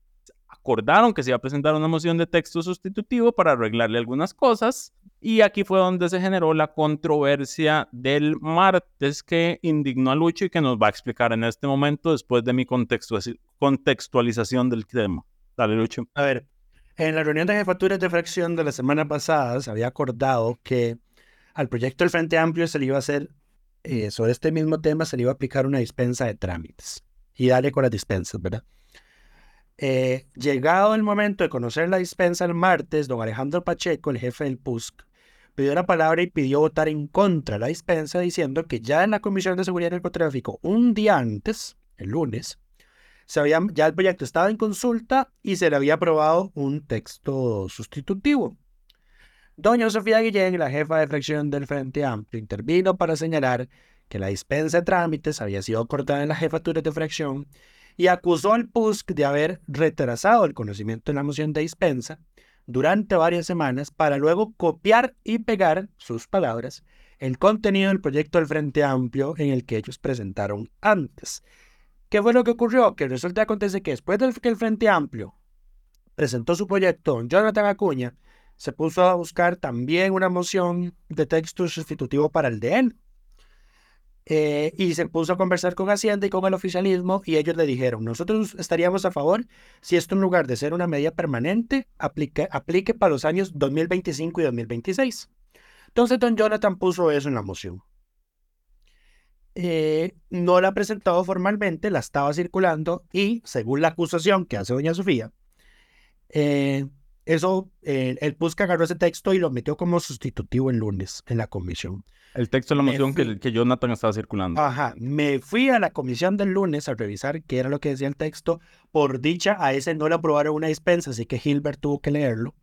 acordaron que se iba a presentar una moción de texto sustitutivo para arreglarle algunas cosas y aquí fue donde se generó la controversia del martes que indignó a Lucho y que nos va a explicar en este momento después de mi contextualización del tema. Dale, Lucho. A ver, en la reunión de jefaturas de fracción de la semana pasada se había acordado que al proyecto del Frente Amplio se le iba a hacer, eh, sobre este mismo tema, se le iba a aplicar una dispensa de trámites. Y dale con las dispensas, ¿verdad? Eh, llegado el momento de conocer la dispensa el martes, don Alejandro Pacheco, el jefe del PUSC, pidió la palabra y pidió votar en contra de la dispensa, diciendo que ya en la Comisión de Seguridad del Narcotráfico, un día antes, el lunes, se había, ya el proyecto estaba en consulta y se le había aprobado un texto sustitutivo. Doña Sofía Guillén, la jefa de fracción del Frente Amplio, intervino para señalar que la dispensa de trámites había sido cortada en la jefatura de fracción y acusó al PUSC de haber retrasado el conocimiento de la moción de dispensa durante varias semanas para luego copiar y pegar sus palabras el contenido del proyecto del Frente Amplio en el que ellos presentaron antes. ¿Qué fue lo que ocurrió? Que resulta acontece que después de que el Frente Amplio presentó su proyecto, Jonathan Acuña se puso a buscar también una moción de texto sustitutivo para el de él. Eh, y se puso a conversar con Hacienda y con el oficialismo y ellos le dijeron, nosotros estaríamos a favor si esto en lugar de ser una medida permanente, aplique, aplique para los años 2025 y 2026. Entonces don Jonathan puso eso en la moción. Eh, no la ha presentado formalmente, la estaba circulando y, según la acusación que hace doña Sofía, eh, eso, eh, el PUSC agarró ese texto y lo metió como sustitutivo el lunes en la comisión. El texto de la moción que, fui. que Jonathan estaba circulando. Ajá, me fui a la comisión del lunes a revisar qué era lo que decía el texto. Por dicha, a ese no le aprobaron una dispensa, así que Hilbert tuvo que leerlo.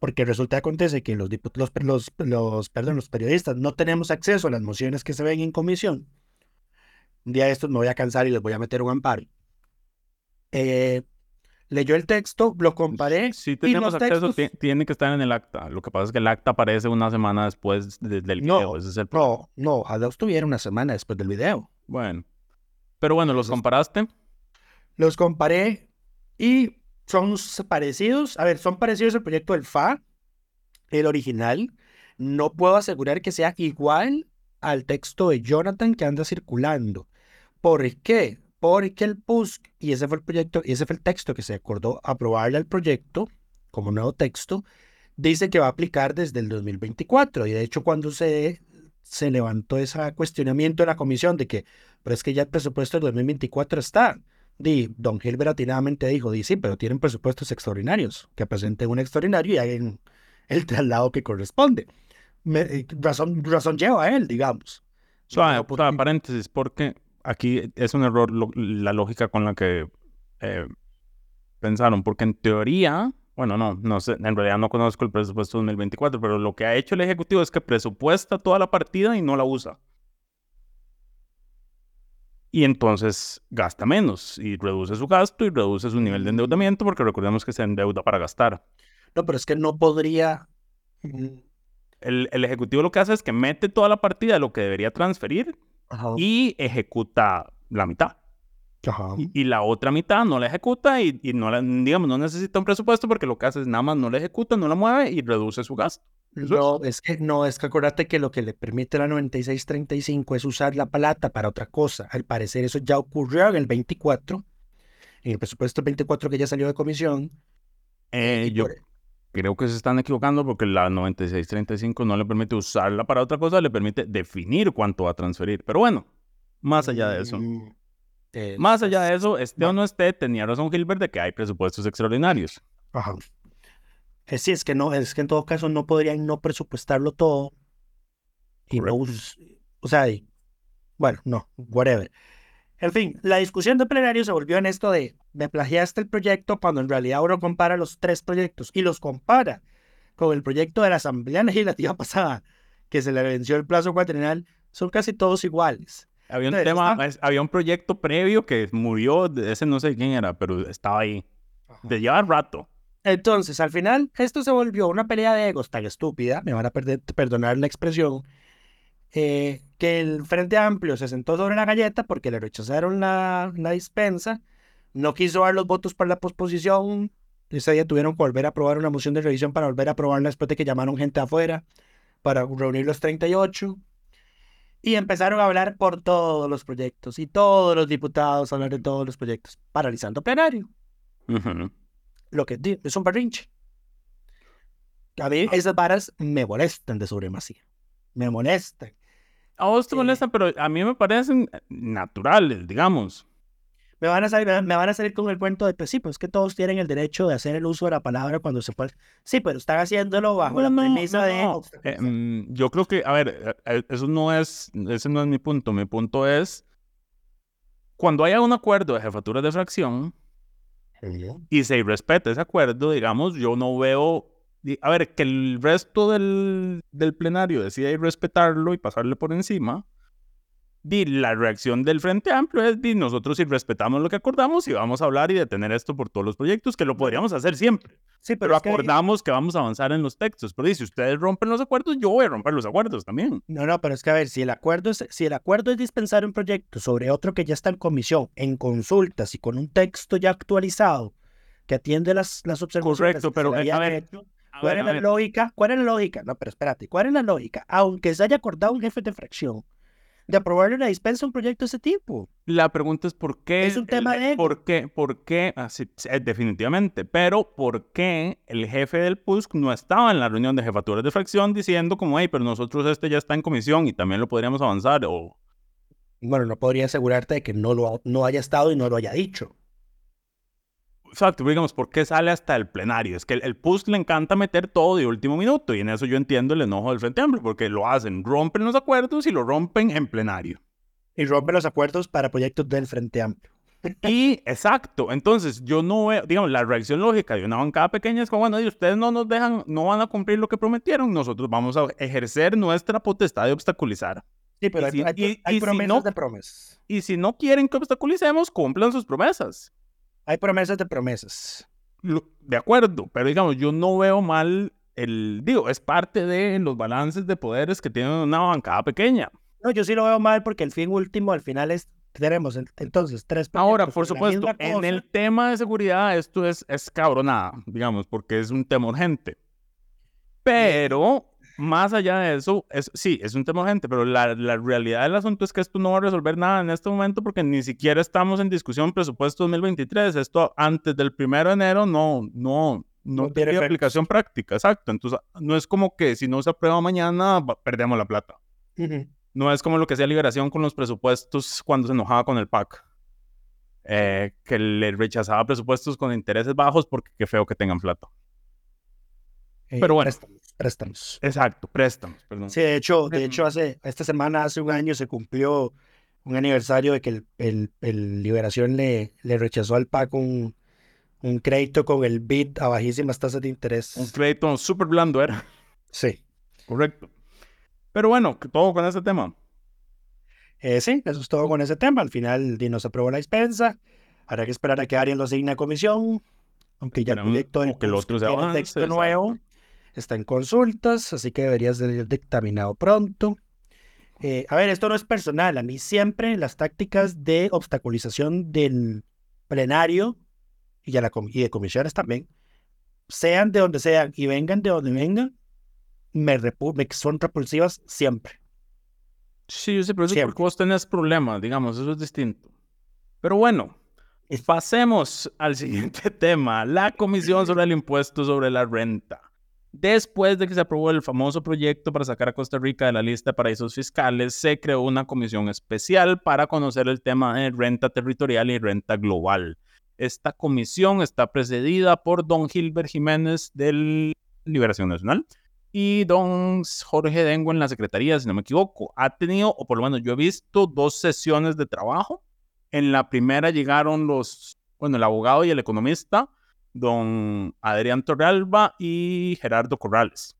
Porque resulta que acontece que los, los, los, los, perdón, los periodistas no tenemos acceso a las mociones que se ven en comisión. Un día de estos me voy a cansar y les voy a meter un amparo. Eh, leyó el texto, lo comparé. Si y tenemos los acceso, textos- ti- tiene que estar en el acta. Lo que pasa es que el acta aparece una semana después de- del No, video. Ese es el problema. No, no, ojalá estuviera una semana después del video. Bueno. Pero bueno, los comparaste. Los comparé y son parecidos. A ver, son parecidos al proyecto del FA, el original. No puedo asegurar que sea igual al texto de Jonathan que anda circulando. ¿Por qué? Porque el PUSC, y ese fue el proyecto, y ese fue el texto que se acordó aprobarle al proyecto como nuevo texto, dice que va a aplicar desde el 2024. Y de hecho, cuando se, se levantó ese cuestionamiento en la comisión de que, pero es que ya el presupuesto del 2024 está. Di, don Gilbert atinadamente dijo, di, sí, pero tienen presupuestos extraordinarios, que presenten un extraordinario y hagan el traslado que corresponde. Me- eh, razón, razón lleva a él, digamos. Suave, No, suave, paréntesis, porque aquí es un error lo- la lógica con la que eh, pensaron, porque en teoría, bueno, no, no sé, en realidad no conozco el presupuesto 2024, pero lo que ha hecho el Ejecutivo es que presupuesta toda la partida y no la usa. Y entonces gasta menos y reduce su gasto y reduce su nivel de endeudamiento, porque recordemos que se endeuda para gastar. No, pero es que no podría. mm, El, el Ejecutivo lo que hace es que mete toda la partida de lo que debería transferir Ajá. y ejecuta la mitad. Ajá. Y, y la otra mitad no la ejecuta y, y no la, digamos, no necesita un presupuesto porque lo que hace es nada más no la ejecuta, no la mueve y reduce su gasto. No, es que no, es que acuérdate que lo que le permite la 9635 es usar la plata para otra cosa. Al parecer eso ya ocurrió en el 24, en el presupuesto 24 que ya salió de comisión. Eh, yo por- creo que se están equivocando porque la 9635 no le permite usarla para otra cosa, le permite definir cuánto va a transferir. Pero bueno, más allá de eso. Mm, eh, Más allá de eso, esté o no esté, tenía razón Gilbert de que hay presupuestos extraordinarios. Ajá. Eh, sí, es que no, es que en todo caso no podrían no presupuestarlo todo. Y no us- o sea, y- bueno, no, whatever. En fin, la discusión de plenario se volvió en esto de me plagiaste el proyecto cuando en realidad uno compara los tres proyectos y los compara con el proyecto de la Asamblea Legislativa <laughs> pasada, que se le venció el plazo cuatrenal, son casi todos iguales. Había un Entonces, tema, está- había un proyecto previo que murió, de ese no sé quién era, pero estaba ahí. De llevar rato. Entonces, al final, esto se volvió una pelea de egos tan estúpida, me van a perder- perdonar la expresión, eh, que el Frente Amplio se sentó sobre la galleta porque le rechazaron la, la dispensa, no quiso dar los votos para la posposición, ese día tuvieron que volver a aprobar una moción de revisión para volver a aprobarla después de que llamaron gente afuera para reunir los 38. Y empezaron a hablar por todos los proyectos y todos los diputados a hablar de todos los proyectos, paralizando plenario Ujú. lo que es un berrinche. A mí esas varas me molestan de supremacía. Me molestan. A vos te Sí. molesta, pero a mí me parecen naturales, digamos. Me van a salir, me van- a salir con el cuento de, pues sí, pues que todos tienen el derecho de hacer el uso de la palabra cuando se puede. Sí, pero están haciéndolo bajo la No, premisa no, de... Eh, mm, yo creo que, a ver, eh, eh, eso no es, ese no es mi punto. Mi punto es, cuando haya un acuerdo de jefaturas de fracción y se respeta ese acuerdo, digamos, yo no veo, a ver, que el resto del, del plenario decida ir respetarlo y pasarle por encima. Di, la reacción del Frente Amplio es, di, nosotros si respetamos lo que acordamos y vamos a hablar y detener esto por todos los proyectos, que lo podríamos hacer siempre. Sí, Pero que- acordamos que vamos a avanzar en los textos. Pero di, si ustedes rompen los acuerdos, yo voy a romper los acuerdos también. No, no, pero es que a ver, si el acuerdo es, si el acuerdo es dispensar un proyecto sobre otro que ya está en comisión, en consultas y con un texto ya actualizado que atiende las, las observaciones. Correcto, que pero, eh, a ver, hecho, ¿Cuál es la lógica? ¿Cuál es la lógica? No, pero espérate, ¿cuál es la lógica? Aunque se haya acordado un jefe de fracción de aprobarle una dispensa a un proyecto de ese tipo. La pregunta es por qué. Es un tema el- de. ¿Por qué? ¿Por qué? Ah, sí, sí, eh, definitivamente. Pero ¿por qué el jefe del PUSC no estaba en la reunión de jefaturas de fracción diciendo como, hey, pero nosotros este ya está en comisión y también lo podríamos avanzar? O Bueno, no podría asegurarte de que no, lo, no haya estado y no lo haya dicho. Exacto, digamos, ¿por qué sale hasta el plenario? Es que el, el PUSC le encanta meter todo de último minuto y en eso yo entiendo el enojo del Frente Amplio, porque lo hacen, rompen los acuerdos y lo rompen en plenario. Y rompen los acuerdos para proyectos del Frente Amplio. Y exacto, entonces yo no veo, digamos, la reacción lógica de una bancada pequeña es como, bueno, y ustedes no nos dejan, no van a cumplir lo que prometieron, nosotros vamos a ejercer nuestra potestad de obstaculizar. Sí, pero Y hay, si- hay- y- hay y si promesas no- de promesas. Y si no quieren que obstaculicemos, cumplan sus promesas. Hay promesas de promesas. De acuerdo, pero digamos, yo no veo mal el, digo, es parte de los balances de poderes que tiene una bancada pequeña. No, yo sí lo veo mal porque el fin último al final es, tenemos en- entonces tres Ahora, por supuesto, en el tema de seguridad esto es, es cabronada, digamos, porque es un tema urgente. Pero, más allá de eso, es, sí, es un tema urgente, pero la, la realidad del asunto es que esto no va a resolver nada en este momento porque ni siquiera estamos en discusión presupuesto 2023. Esto antes del primero de enero no, no, no, No tiene aplicación práctica, exacto. Entonces, no es como que si no se aprueba mañana, perdemos la plata. No es como lo que hacía Liberación con los presupuestos cuando se enojaba con el PAC. eh, que le rechazaba presupuestos con intereses bajos porque qué feo que tengan plata. Eh, Pero bueno. Préstamos, préstamos. Exacto, préstamos, perdón. Sí, de hecho, de hecho hace, esta semana, hace un año, se cumplió un aniversario de que el, el- el Liberación le, le rechazó al PAC un, un crédito con el BID a bajísimas tasas de interés. Un crédito súper blando era. Sí. Correcto. Pero bueno, todo con ese tema. Eh, sí, eso es todo con ese tema. Al final di, no se aprobó la dispensa. Habrá que esperar a que Arias lo asigne a comisión. Aunque ya el proyecto que el otro se avance, texto exacto. nuevo. Está en consultas, así que debería ser dictaminado pronto. Eh, a ver, esto no es personal. A mí siempre las tácticas de obstaculización del plenario y, a la y de comisiones también, sean de donde sean y vengan de donde vengan, me, repu- me son repulsivas siempre. Sí, yo sé, pero eso es Siempre. porque vos tenés problemas, digamos, eso es distinto. Pero bueno, pasemos al <laughs> siguiente tema, la Comisión <laughs> sobre el Impuesto sobre la Renta. Después de que se aprobó el famoso proyecto para sacar a Costa Rica de la lista de paraísos fiscales, se creó una comisión especial para conocer el tema de renta territorial y renta global. Esta comisión está precedida por don Gilbert Jiménez del Liberación Nacional y don Jorge Dengo en la Secretaría, si no me equivoco. Ha tenido, o por lo menos yo he visto, dos sesiones de trabajo. En la primera llegaron los, bueno, el abogado y el economista, don Adrián Torrealba y Gerardo Corrales.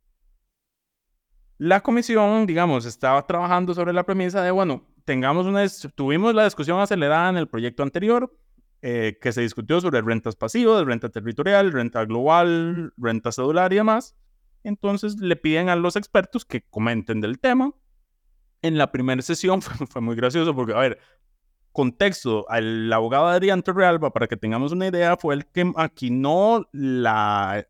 La comisión, digamos, estaba trabajando sobre la premisa de, bueno, tengamos una, tuvimos la discusión acelerada en el proyecto anterior, eh, que se discutió sobre rentas pasivas, renta territorial, renta global, renta cedular y demás. Entonces le piden a los expertos que comenten del tema. En la primera sesión <laughs> fue, fue muy gracioso porque, a ver, contexto, el abogado Adrián Torrealba, para que tengamos una idea, fue el que maquinó la,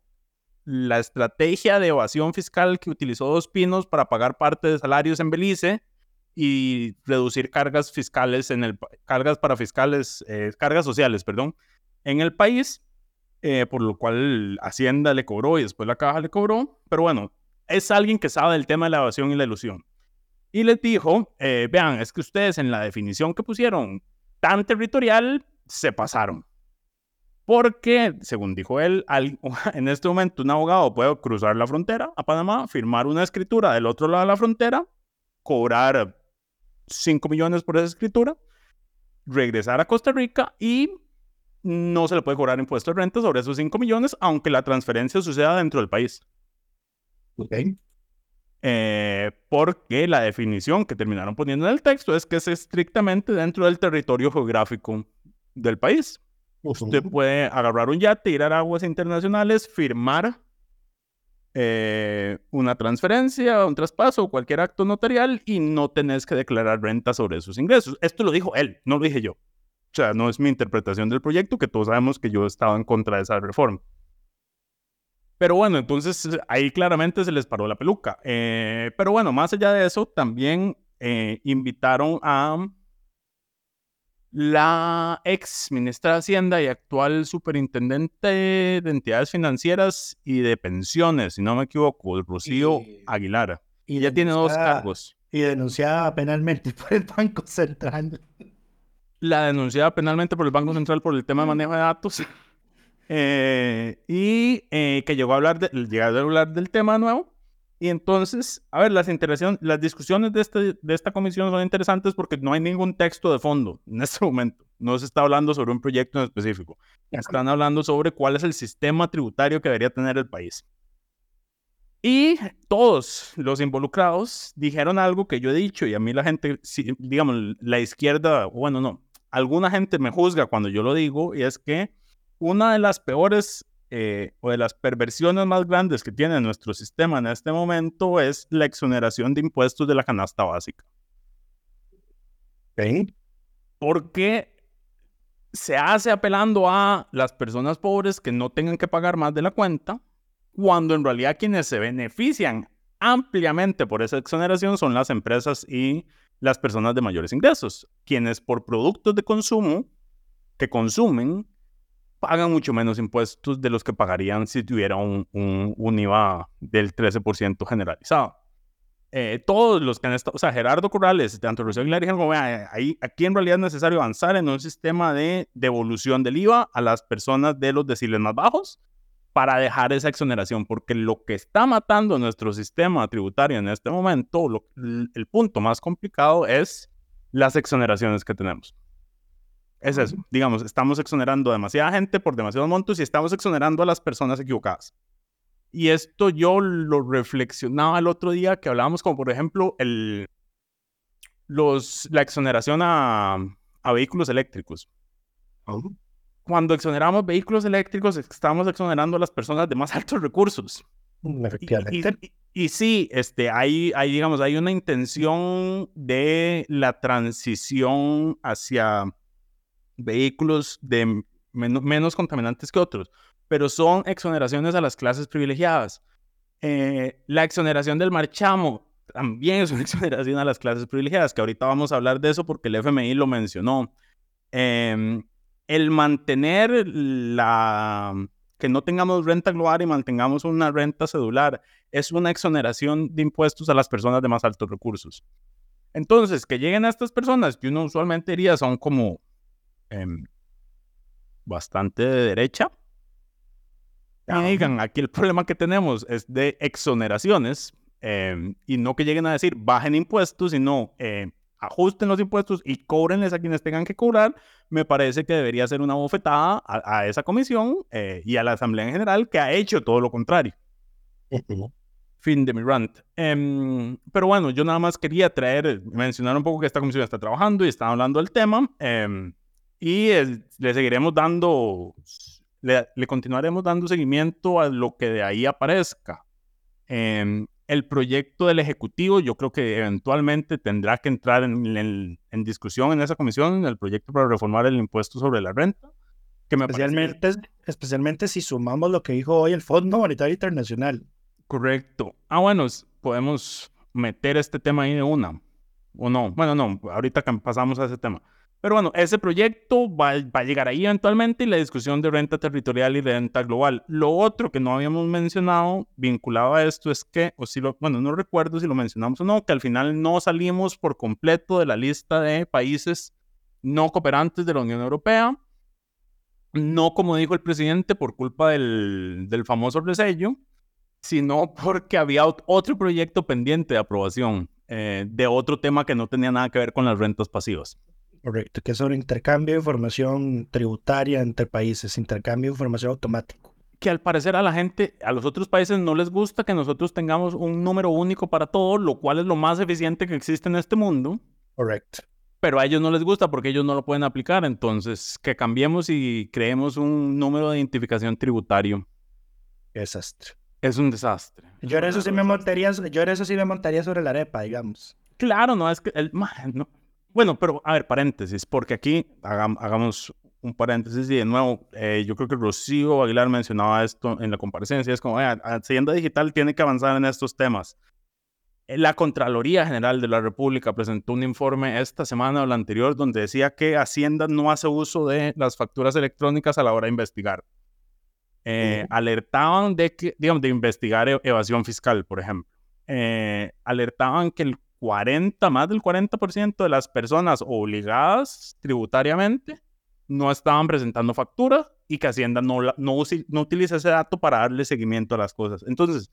la estrategia de evasión fiscal que utilizó Dos Pinos para pagar parte de salarios en Belice y reducir cargas fiscales en el cargas para fiscales, eh, cargas sociales, perdón, en el país, eh, por lo cual Hacienda le cobró y después la caja le cobró, pero bueno, es alguien que sabe del tema de la evasión y la ilusión. Y les dijo, eh, vean, es que ustedes en la definición que pusieron tan territorial se pasaron. Porque, según dijo él, al- <laughs> en este momento un abogado puede cruzar la frontera a Panamá, firmar una escritura del otro lado de la frontera, cobrar 5 millones por esa escritura, regresar a Costa Rica y no se le puede cobrar impuesto de renta sobre esos 5 millones, aunque la transferencia suceda dentro del país. Eh, porque la definición que terminaron poniendo en el texto es que es estrictamente dentro del territorio geográfico del país. Usted puede agarrar un yate, ir a aguas internacionales, firmar eh, una transferencia, un traspaso cualquier acto notarial y no tenés que declarar renta sobre esos ingresos. Esto lo dijo él, no lo dije yo. O sea, no es mi interpretación del proyecto, que todos sabemos que yo estaba en contra de esa reforma. Pero bueno, entonces ahí claramente se les paró la peluca. Eh, pero bueno, más allá de eso, también eh, invitaron a la ex ministra de Hacienda y actual superintendente de entidades financieras y de pensiones, si no me equivoco, Rocío Y- Aguilar. Y Ella tiene dos cargos. Y denunciada penalmente <laughs> por el Banco Central. La denunciada penalmente por el Banco Central por el tema de manejo de datos Eh, y eh, que llegó a hablar, de, llegó a hablar del tema nuevo. Y entonces, a ver, las, las discusiones de, este, de esta comisión son interesantes porque no hay ningún texto de fondo en este momento. No se está hablando sobre un proyecto en específico. Están hablando sobre cuál es el sistema tributario que debería tener el país. Y todos los involucrados dijeron algo que yo he dicho y a mí la gente, digamos, la izquierda, bueno, no, alguna gente me juzga cuando yo lo digo y es que una de las peores eh, o de las perversiones más grandes que tiene nuestro sistema en este momento es la exoneración de impuestos de la canasta básica. ¿Okay? Porque se hace apelando a las personas pobres que no tengan que pagar más de la cuenta, cuando en realidad quienes se benefician ampliamente por esa exoneración son las empresas y las personas de mayores ingresos, quienes por productos de consumo que consumen pagan mucho menos impuestos de los que pagarían si tuviera un, un, IVA del 13% generalizado. Eh, todos los que han estado, o sea, Gerardo Corrales, tanto Rocío Aguilar dijeron, ahí, aquí en realidad es necesario avanzar en un sistema de devolución del IVA a las personas de los deciles más bajos para dejar esa exoneración, porque lo que está matando nuestro sistema tributario en este momento, el punto más complicado es las exoneraciones que tenemos. Es eso. Digamos, estamos exonerando a demasiada gente por demasiados montos y estamos exonerando a las personas equivocadas. Y esto yo lo reflexionaba el otro día que hablábamos como, por ejemplo, el, los, la exoneración a, a vehículos eléctricos. Cuando exoneramos vehículos eléctricos, estamos exonerando a las personas de más <laughs> altos recursos. Efectivamente. Y, sí, este, hay, hay, digamos, hay una intención de la transición hacia vehículos de menos contaminantes que otros, pero son exoneraciones a las clases privilegiadas. Eh, la exoneración del marchamo también es una <laughs> exoneración a las clases privilegiadas, que ahorita vamos a hablar de eso porque el FMI lo mencionó. Em, el mantener la que no tengamos renta global y mantengamos una renta cedular es una exoneración de impuestos a las personas de más altos recursos. Entonces, que lleguen a estas personas que uno usualmente diría son como Em, bastante de derecha. Y digan, aquí el problema que tenemos es de exoneraciones em, y no que lleguen a decir bajen impuestos, sino eh, ajusten los impuestos y cóbrenles a quienes tengan que cobrar, me parece que debería ser una bofetada a, esa comisión eh, y a la Asamblea en general que ha hecho todo lo contrario. Fin de mi rant. Em, pero bueno, yo nada más quería traer, mencionar un poco que esta comisión está trabajando y está hablando del tema. Y le seguiremos dando, le, continuaremos dando seguimiento a lo que de ahí aparezca. Em, el proyecto del Ejecutivo, yo creo que eventualmente tendrá que entrar en, discusión en esa comisión, el proyecto para reformar el impuesto sobre la renta. Que me especialmente, especialmente si sumamos lo que dijo hoy el Fondo Monetario Internacional. Correcto. Ah, bueno, podemos meter este tema ahí de una. O no. Bueno, no, ahorita pasamos a ese tema. Pero bueno, ese proyecto va, a llegar ahí eventualmente y la discusión de renta territorial y renta global. Lo otro que no habíamos mencionado vinculado a esto es que, o si lo, bueno, no recuerdo si lo mencionamos o no, que al final no salimos por completo de la lista de países no cooperantes de la Unión Europea. No como dijo el presidente por culpa del, del famoso resello, sino porque había otro proyecto pendiente de aprobación eh, de otro tema que no tenía nada que ver con las rentas pasivas. Correcto, que es un intercambio de información tributaria entre países, intercambio de información automático. Que al parecer a la gente, a los otros países no les gusta que nosotros tengamos un número único para todo, lo cual es lo más eficiente que existe en este mundo. Correcto. Pero a ellos no les gusta porque ellos no lo pueden aplicar. Entonces, que cambiemos y creemos un número de identificación tributario. Desastre. Es un desastre. Yo en eso sí me montaría, yo en eso sí me montaría sobre la arepa, digamos. Claro, no, es que el, no, bueno, pero a ver, paréntesis, porque aquí hagamos un paréntesis y de nuevo, eh, yo creo que Rocío Aguilar mencionaba esto en la comparecencia, es como, Hacienda Digital tiene que avanzar en estos temas. Eh, la Contraloría General de la República presentó un informe esta semana o la anterior donde decía que Hacienda no hace uso de las facturas electrónicas a la hora de investigar. Eh, alertaban de que, digamos, de investigar e-, evasión fiscal, por ejemplo. alertaban que el 40, más del 40% de las personas obligadas tributariamente no estaban presentando factura y que Hacienda no, no, no utiliza ese dato para darle seguimiento a las cosas. Entonces,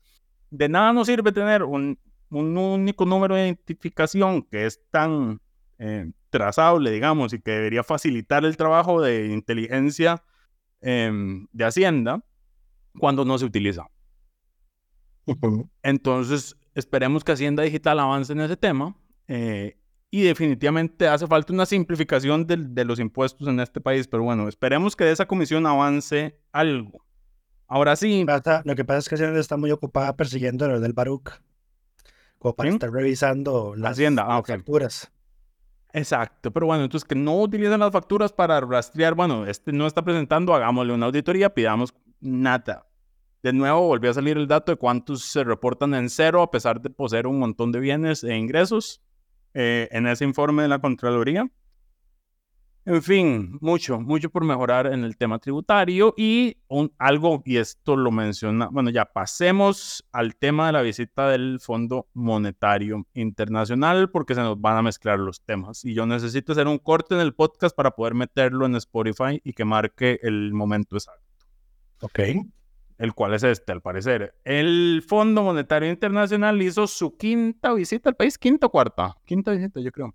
de nada nos sirve tener un, un único número de identificación que es tan eh, trazable, digamos, y que debería facilitar el trabajo de inteligencia em, de Hacienda cuando no se utiliza. Entonces, esperemos que Hacienda Digital avance en ese tema. Eh, y definitivamente hace falta una simplificación de, los impuestos en este país, pero bueno, esperemos que de esa comisión avance algo. Ahora sí. Lo que pasa es que Hacienda está muy ocupada persiguiendo lo del Baruch, como para estar revisando las, Hacienda. Ah, facturas. Exacto, pero bueno, entonces que no utilicen las facturas para rastrear, bueno, este no está presentando, hagámosle una auditoría, pidamos nada. De nuevo, volvió a salir el dato de cuántos se reportan en cero a pesar de poseer un montón de bienes e ingresos eh, en ese informe de la Contraloría. En fin, mucho, mucho por mejorar en el tema tributario y un, algo, y esto lo menciona, bueno, ya pasemos al tema de la visita del Fondo Monetario Internacional porque se nos van a mezclar los temas y yo necesito hacer un corte en el podcast para poder meterlo en Spotify y que marque el momento exacto. Ok el cual es este, al parecer. El Fondo Monetario Internacional hizo su quinta visita al país, quinta o cuarta, quinta visita, yo creo,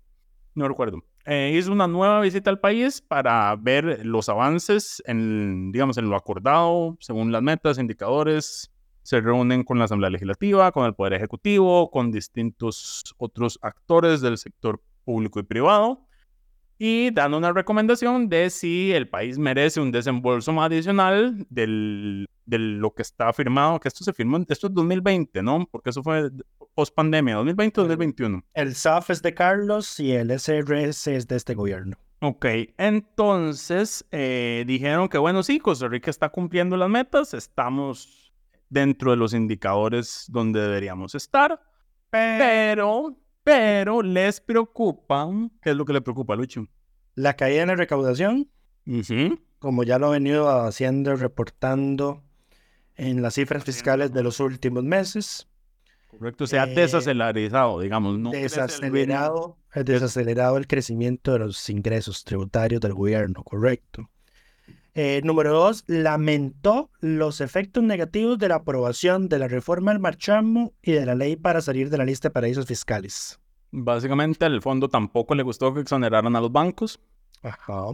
no recuerdo. Eh, hizo una nueva visita al país para ver los avances en, digamos, en lo acordado, según las metas, indicadores. Se reúnen con la Asamblea Legislativa, con el Poder Ejecutivo, con distintos otros actores del sector público y privado y dan una recomendación de si el país merece un desembolso adicional del, de lo que está firmado, que esto se firmó, esto es 2020, ¿no? Porque eso fue post pandemia, 2020 o 2021. El SAF es de Carlos y el SRS es de este gobierno. Ok, entonces eh, dijeron que bueno, sí, Costa Rica está cumpliendo las metas, estamos dentro de los indicadores donde deberíamos estar, pero pero les preocupa, ¿qué es lo que le preocupa Lucho? La caída en la recaudación, como ya lo he venido haciendo, reportando en las cifras fiscales de los últimos meses. Correcto, se ha eh, desacelerizado, digamos, ¿no? Desacelerado, desacelerado el crecimiento de los ingresos tributarios del gobierno, correcto. Eh, número dos, lamentó los efectos negativos de la aprobación de la reforma del marchamo y de la ley para salir de la lista de paraísos fiscales. Básicamente, al fondo tampoco le gustó que exoneraran a los bancos. Ajá.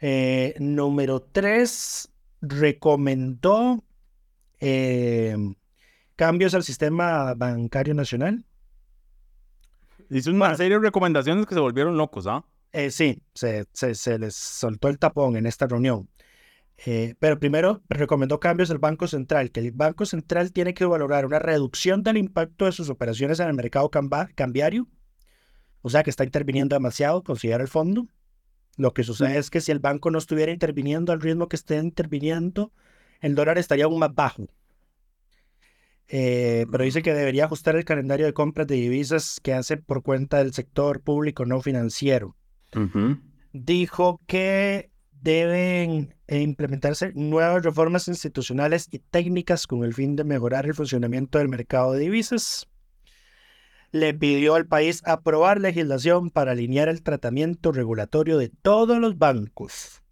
Eh, número tres, recomendó eh, cambios al sistema bancario nacional. Hizo una serie de recomendaciones que se volvieron locos, ¿ah? Eh, sí, se, les soltó el tapón en esta reunión. Eh, pero primero recomendó cambios al Banco Central, que el Banco Central tiene que valorar una reducción del impacto de sus operaciones en el mercado cambiario, o sea que está interviniendo demasiado, considera el fondo. Lo que sucede es que si el banco no estuviera interviniendo al ritmo que esté interviniendo, el dólar estaría aún más bajo. Eh, pero dice que debería ajustar el calendario de compras de divisas que hace por cuenta del sector público no financiero dijo que deben implementarse nuevas reformas institucionales y técnicas con el fin de mejorar el funcionamiento del mercado de divisas. Le pidió al país aprobar legislación para alinear el tratamiento regulatorio de todos los bancos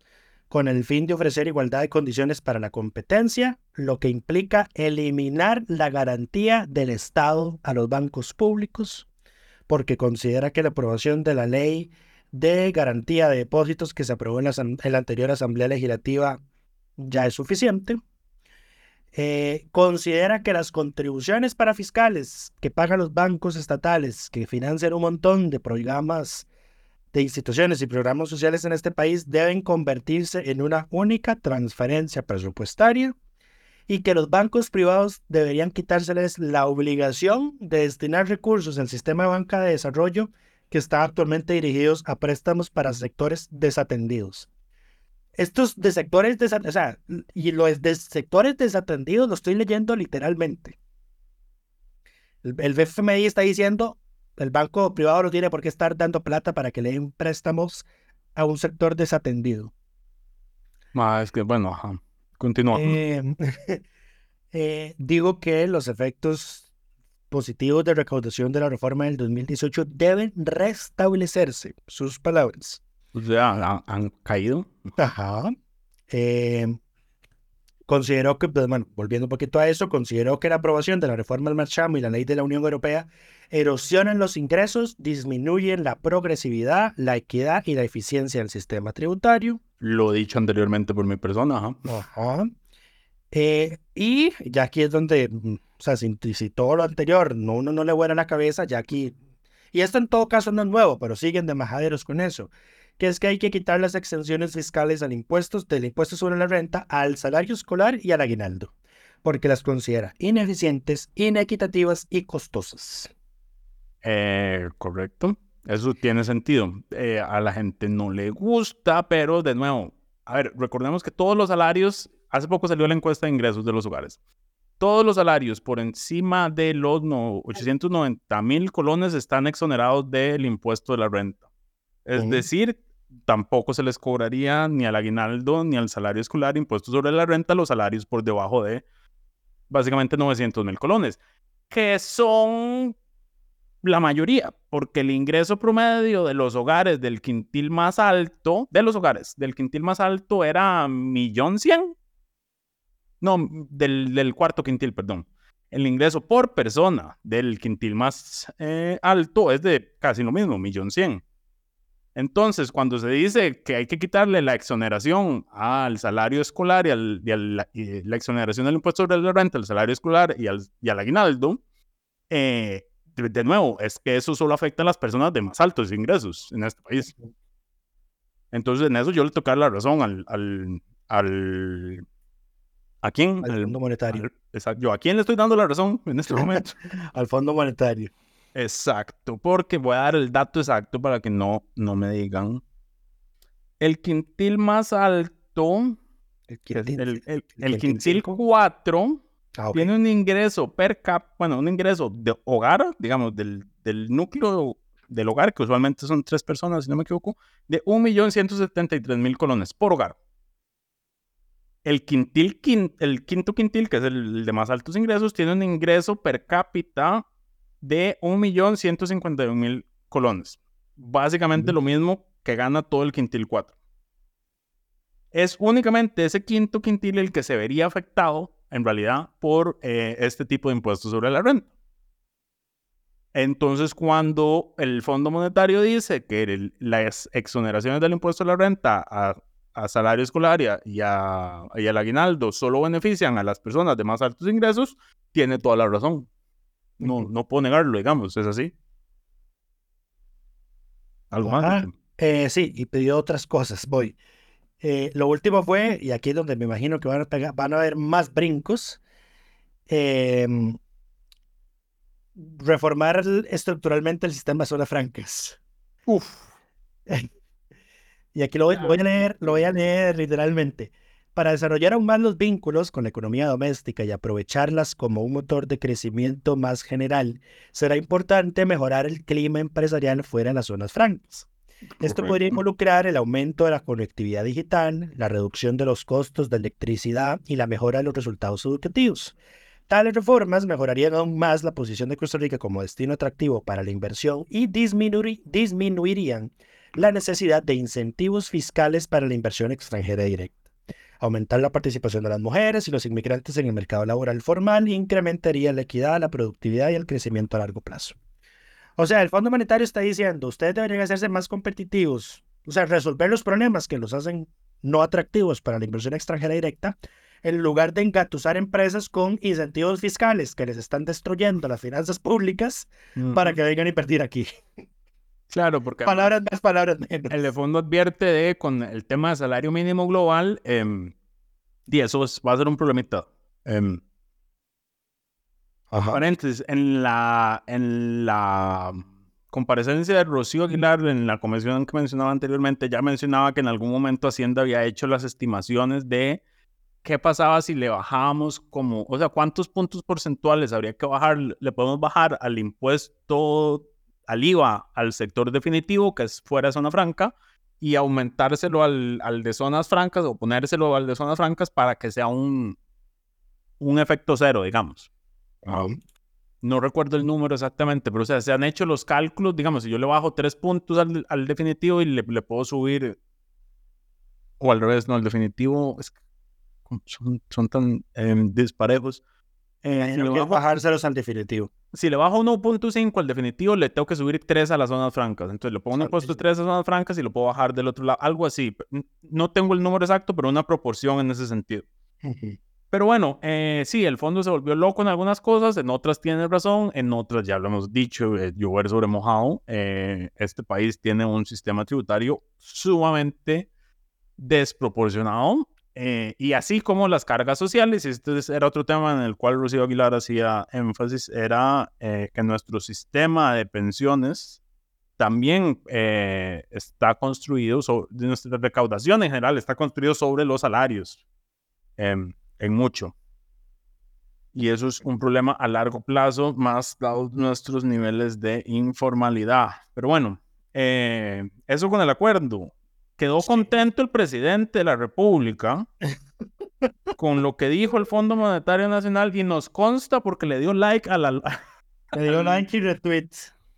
con el fin de ofrecer igualdad de condiciones para la competencia, lo que implica eliminar la garantía del Estado a los bancos públicos, porque considera que la aprobación de la ley de garantía de depósitos que se aprobó en la, anterior Asamblea Legislativa ya es suficiente. Eh, considera que las contribuciones para fiscales que pagan los bancos estatales, que financian un montón de programas de instituciones y programas sociales en este país, deben convertirse en una única transferencia presupuestaria y que los bancos privados deberían quitárseles la obligación de destinar recursos al sistema de banca de desarrollo que están actualmente dirigidos a préstamos para sectores desatendidos. Estos de sectores desatendidos, o sea, y los de sectores desatendidos lo estoy leyendo literalmente. El, el FMI está diciendo, el banco privado no tiene por qué estar dando plata para que le den préstamos a un sector desatendido. Ah, es que, bueno, continúa. Eh, <laughs> eh, digo que los efectos positivos de recaudación de la reforma del 2018 deben restablecerse. Sus palabras. O sea, han, caído. Ajá. Eh, consideró que, pues, bueno, volviendo un poquito a eso, consideró que la aprobación de la reforma del marchamo y la ley de la Unión Europea erosionan los ingresos, disminuyen la progresividad, la equidad y la eficiencia del sistema tributario. Lo dicho anteriormente por mi persona. Ajá. Ajá. Eh, y ya aquí es donde, mm, o sea, si, si todo lo anterior no, uno no le vuela la cabeza, ya aquí, y esto en todo caso no es nuevo, pero siguen de majaderos con eso, que es que hay que quitar las exenciones fiscales al impuesto, del impuesto sobre la renta, al salario escolar y al aguinaldo, porque las considera ineficientes, inequitativas y costosas. Eh, correcto. Eso tiene sentido. Eh, a la gente no le gusta, pero de nuevo, a ver, recordemos que todos los salarios, hace poco salió la encuesta de ingresos de los hogares. Todos los salarios por encima de los no, 890 mil colones están exonerados del impuesto de la renta. Es decir, tampoco se les cobraría ni al aguinaldo ni al salario escolar impuesto sobre la renta los salarios por debajo de básicamente 900 mil colones, que son la mayoría, porque el ingreso promedio de los hogares del quintil más alto, de los hogares del quintil más alto era millón cien. No, del, del cuarto quintil, perdón. El ingreso por persona del quintil más eh, alto es de casi lo mismo, millón cien. Entonces, cuando se dice que hay que quitarle la exoneración al salario escolar y, al, y al- y la exoneración del impuesto sobre la renta, al salario escolar y al, y al aguinaldo, eh, de, de nuevo, es que eso solo afecta a las personas de más altos ingresos en este país. Entonces, en eso yo le tocar la razón al... al, al ¿A quién? Al Fondo Monetario. al- exacto. Yo, ¿a quién le estoy dando la razón en este <laughs> momento? Al Fondo Monetario. Exacto, porque voy a dar el dato exacto para que no, no me digan. El quintil más alto, El quintil- el, el- el el quintil quintil cinco. 4, Ah, tiene un ingreso per cap, bueno, un ingreso de hogar, digamos, del, del núcleo del hogar, que usualmente son tres personas, si no me equivoco, de 1.173.000 colones por hogar. El, quintil, quin- el quinto quintil, que es el, el de más altos ingresos, tiene un ingreso per cápita de 1.151.000 colones. Básicamente lo mismo que gana todo el quintil 4. Es únicamente ese quinto quintil el que se vería afectado, en realidad, por eh, este tipo de impuestos sobre la renta. Entonces, cuando el Fondo Monetario dice que el- las exoneraciones del impuesto a la renta a, a salario escolar y, a- y a- y al aguinaldo solo benefician a las personas de más altos ingresos, tiene toda la razón. No, no puedo negarlo, digamos, es así. ¿Algo más? Ajá. Eh, sí, y pidió otras cosas. Voy. Eh, lo último fue, y aquí es donde me imagino que van a, pegar- van a haber más brincos, em, reformar estructuralmente el sistema de zonas francas. Uf. <laughs> Y aquí lo voy, voy a leer, lo voy a leer literalmente. Para desarrollar aún más los vínculos con la economía doméstica y aprovecharlas como un motor de crecimiento más general, será importante mejorar el clima empresarial fuera de las zonas francas. Esto podría involucrar el aumento de la conectividad digital, la reducción de los costos de electricidad y la mejora de los resultados educativos. Tales reformas mejorarían aún más la posición de Costa Rica como destino atractivo para la inversión y disminuirían la necesidad de incentivos fiscales para la inversión extranjera directa. Aumentar la participación de las mujeres y los inmigrantes en el mercado laboral formal incrementaría la equidad, la productividad y el crecimiento a largo plazo. O sea, el Fondo Monetario está diciendo, ustedes deberían hacerse más competitivos, o sea, resolver los problemas que los hacen no atractivos para la inversión extranjera directa, en lugar de engatusar empresas con incentivos fiscales que les están destruyendo las finanzas públicas para que vengan a invertir aquí. Claro, porque Palabras más, palabras menos. el fondo advierte de con el tema de salario mínimo global, em, y eso es- va a ser un problemita. Em, paréntesis, en la, en la comparecencia de Rocío Aguilar en la comisión que mencionaba anteriormente, ya mencionaba que en algún momento Hacienda había hecho las estimaciones de qué pasaba si le bajábamos como, o sea, cuántos puntos porcentuales habría que bajar, le podemos bajar al impuesto, al IVA, al sector definitivo, que es fuera de zona franca, y aumentárselo al, al de zonas francas o ponérselo al de zonas francas para que sea un, un efecto cero, digamos. No recuerdo el número exactamente, pero o sea, se han hecho los cálculos, digamos, si yo le bajo tres puntos al, al definitivo y le, le puedo subir o al revés, no, el definitivo es, son, son tan em, disparejos. Eh, si, le bajo, bajárselos al definitivo. Si le bajo 1.5 al definitivo, le tengo que subir 3 a las zonas francas. Entonces le pongo un impuesto 3 a zonas francas y lo puedo bajar del otro lado. Algo así. No tengo el número exacto, pero una proporción en ese sentido. Pero bueno, eh, sí, el fondo se volvió loco en algunas cosas, en otras tiene razón, en otras ya lo hemos dicho, eh, llover sobre mojado. Eh, este país tiene un sistema tributario sumamente desproporcionado. Eh, y así como las cargas sociales, este era otro tema en el cual Rocío Aguilar hacía énfasis, era que nuestro sistema de pensiones también está construido, sobre, nuestra recaudación en general está construido sobre los salarios. Em, en mucho. Y eso es un problema a largo plazo, más dados nuestros niveles de informalidad. Pero bueno, eh, eso con el acuerdo. Quedó contento el presidente de la República <laughs> con lo que dijo el Fondo Monetario Nacional y nos consta porque le dio like a la... le dio <laughs> like y retweet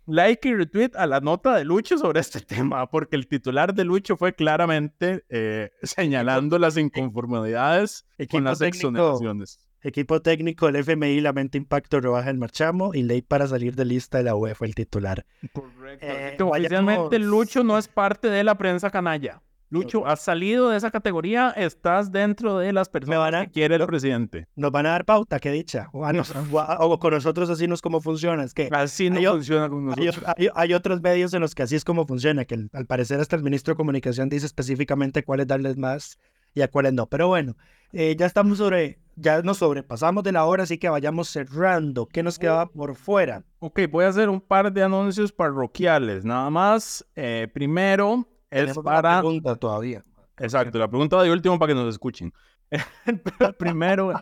like y retweet a la nota de Lucho sobre este tema, porque el titular de Lucho fue claramente eh, señalando las inconformidades con las exoneraciones. Equipo técnico del FMI lamenta impacto rebaja el marchamo y ley para salir de lista de la UE fue el titular. Correcto. Eh, Oficialmente Lucho no es parte de la prensa canalla. Lucho, has salido de esa categoría, estás dentro de las personas que quiere el presidente. Nos van a dar pauta, qué dicha. <laughs> O, con nosotros así no es como funciona. Es que así no funciona con nosotros. Hay, otros medios en los que así es como funciona, que al parecer hasta el ministro de Comunicación dice específicamente cuáles darles más y a cuáles no. Pero bueno, eh, ya estamos sobre, ya nos sobrepasamos de la hora, así que vayamos cerrando. ¿Qué nos quedaba por fuera? Ok, voy a hacer un par de anuncios parroquiales. Nada más, eh, primero es para... pregunta todavía. Exacto, la pregunta de último para que nos escuchen. <laughs> el primero,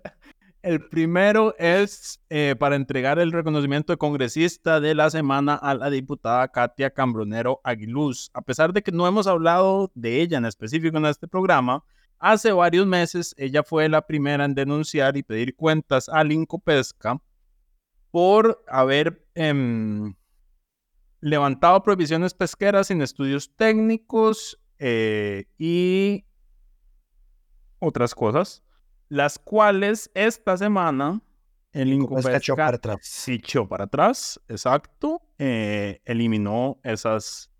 el primero es eh, para entregar el reconocimiento de congresista de la semana a la diputada Katia Cambronero Aguiluz. A pesar de que no hemos hablado de ella en específico en este programa, hace varios meses ella fue la primera en denunciar y pedir cuentas al Incopesca por haber em, levantado prohibiciones pesqueras sin estudios técnicos eh, y otras cosas, las cuales esta semana el Incopesca echó para atrás. Sí, echó para atrás, exacto, eh, eliminó esas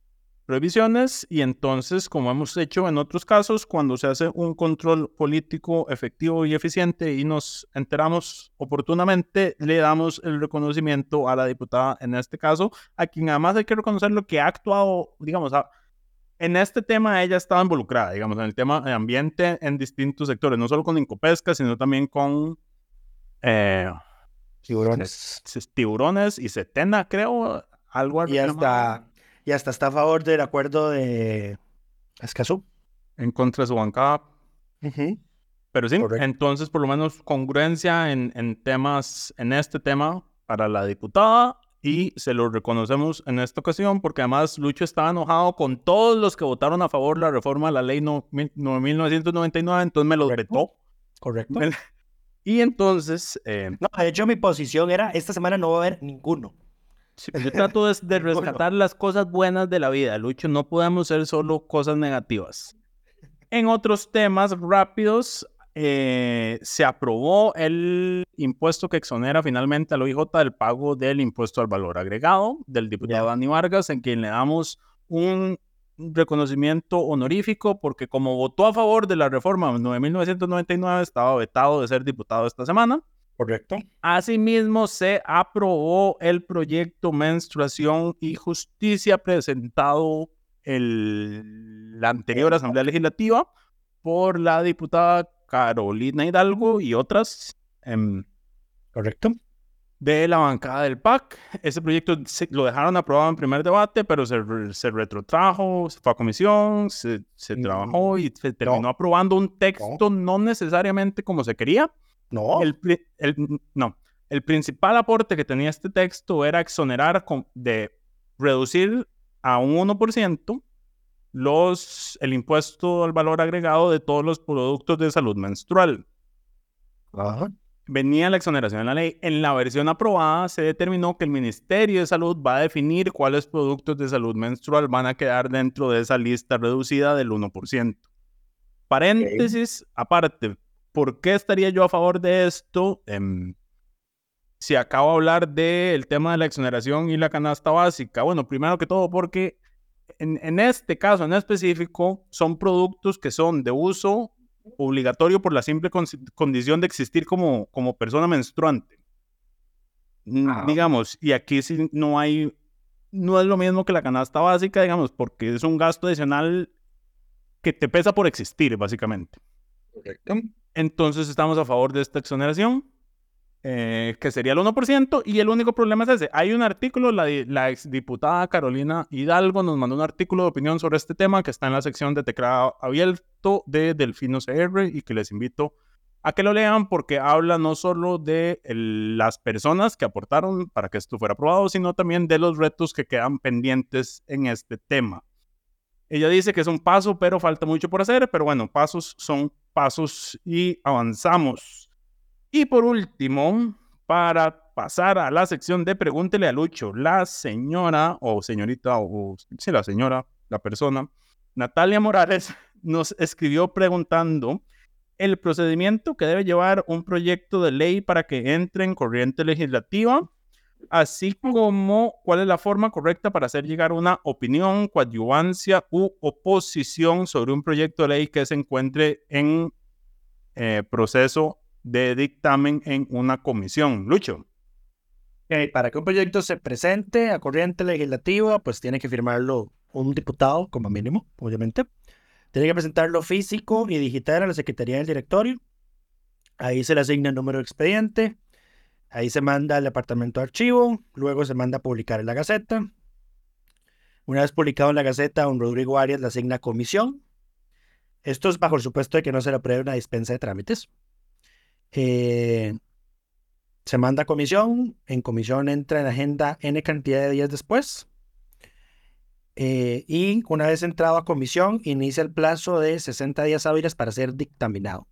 prohibiciones y entonces, como hemos hecho en otros casos, cuando se hace un control político efectivo y eficiente y nos enteramos oportunamente, le damos el reconocimiento a la diputada en este caso, a quien además hay que reconocer lo que ha actuado, digamos, en este tema ella estaba involucrada, digamos, en el tema de ambiente en distintos sectores, no solo con Incopesca, sino también con... Eh, tiburones. Tiburones y Setena, creo, algo Y hasta y hasta está a favor del acuerdo de Escazú. En contra de su bancada. Pero sí, entonces por lo menos congruencia en, en, temas, en este tema para la diputada y se lo reconocemos en esta ocasión porque además Lucho estaba enojado con todos los que votaron a favor de la reforma de la ley no, 1999, entonces me lo vetó. Correcto. <laughs> Y entonces... Eh, no, de hecho mi posición era, esta semana no va a haber ninguno. Pues, yo trato de, <laughs> rescatar las cosas buenas de la vida, Lucho. No podemos ser solo cosas negativas. En otros temas rápidos, eh, se aprobó el impuesto que exonera finalmente al OIJ del pago del impuesto al valor agregado del diputado Dani Vargas, en quien le damos un reconocimiento honorífico porque como votó a favor de la reforma en 1999 estaba vetado de ser diputado esta semana. Correcto. Asimismo, se aprobó el proyecto Menstruación y Justicia presentado en la anterior Asamblea Legislativa por la diputada Carolina Hidalgo y otras. Em, Correcto. De la bancada del PAC. Ese proyecto lo dejaron aprobado en primer debate, pero se, se retrotrajo, se fue a comisión, se, mm, trabajó y se terminó aprobando un texto no necesariamente como se quería no. El, no. El principal aporte que tenía este texto era exonerar de reducir a un 1% los, el impuesto al valor agregado de todos los productos de salud menstrual. Venía la exoneración en la ley. En la versión aprobada se determinó que el Ministerio de Salud va a definir cuáles productos de salud menstrual van a quedar dentro de esa lista reducida del 1%. Paréntesis, aparte, ¿por qué estaría yo a favor de esto? Em, si acabo de hablar del tema de la exoneración y la canasta básica. Bueno, primero que todo, porque en, en este caso en específico son productos que son de uso obligatorio por la simple condición de existir como, como persona menstruante. Digamos, y aquí sí no hay, no es lo mismo que la canasta básica, digamos, porque es un gasto adicional que te pesa por existir, básicamente. Entonces estamos a favor de esta exoneración. Eh, que sería el 1%, y el único problema es ese. Hay un artículo, la, la exdiputada Carolina Hidalgo nos mandó un artículo de opinión sobre este tema que está en la sección de teclado abierto de Delfino CR y que les invito a que lo lean porque habla no solo de las personas que aportaron para que esto fuera aprobado, sino también de los retos que quedan pendientes en este tema. Ella dice que es un paso, pero falta mucho por hacer, pero bueno, pasos son pasos y avanzamos. Y por último, para pasar a la sección de Pregúntele a Lucho, la señora o señorita o sí, la señora, la persona, Natalia Morales nos escribió preguntando el procedimiento que debe llevar un proyecto de ley para que entre en corriente legislativa, así como cuál es la forma correcta para hacer llegar una opinión, coadyuvancia u oposición sobre un proyecto de ley que se encuentre en eh, proceso de dictamen en una comisión. Lucho. para que un proyecto se presente a corriente legislativa, pues tiene que firmarlo un diputado, como mínimo, obviamente. Tiene que presentarlo físico y digital a la Secretaría del Directorio. Ahí se le asigna el número de expediente. Ahí se manda al departamento de archivo. Luego se manda a publicar en la Gaceta. Una vez publicado en la Gaceta, don Rodrigo Arias le asigna comisión. Esto es bajo el supuesto de que no se le apruebe una dispensa de trámites. Eh, se manda comisión, en comisión entra en agenda N cantidad de días después. Eh, y una vez entrado a comisión, inicia el plazo de 60 días hábiles para ser dictaminado.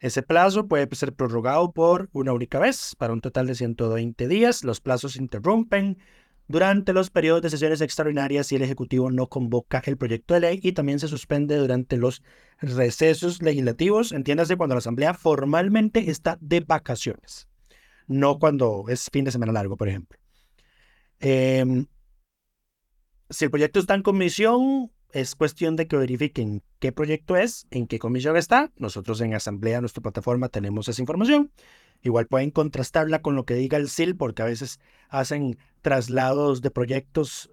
Ese plazo puede ser prorrogado por una única vez, para un total de 120 días. Los plazos se interrumpen durante los periodos de sesiones extraordinarias si el Ejecutivo no convoca el proyecto de ley y también se suspende durante los recesos legislativos, entiéndase cuando la Asamblea formalmente está de vacaciones, no cuando es fin de semana largo, por ejemplo. Em, si el proyecto está en comisión, es cuestión de que verifiquen qué proyecto es, en qué comisión está. Nosotros en Asamblea, nuestra plataforma, tenemos esa información. Igual pueden contrastarla con lo que diga el SIL, porque a veces hacen traslados de proyectos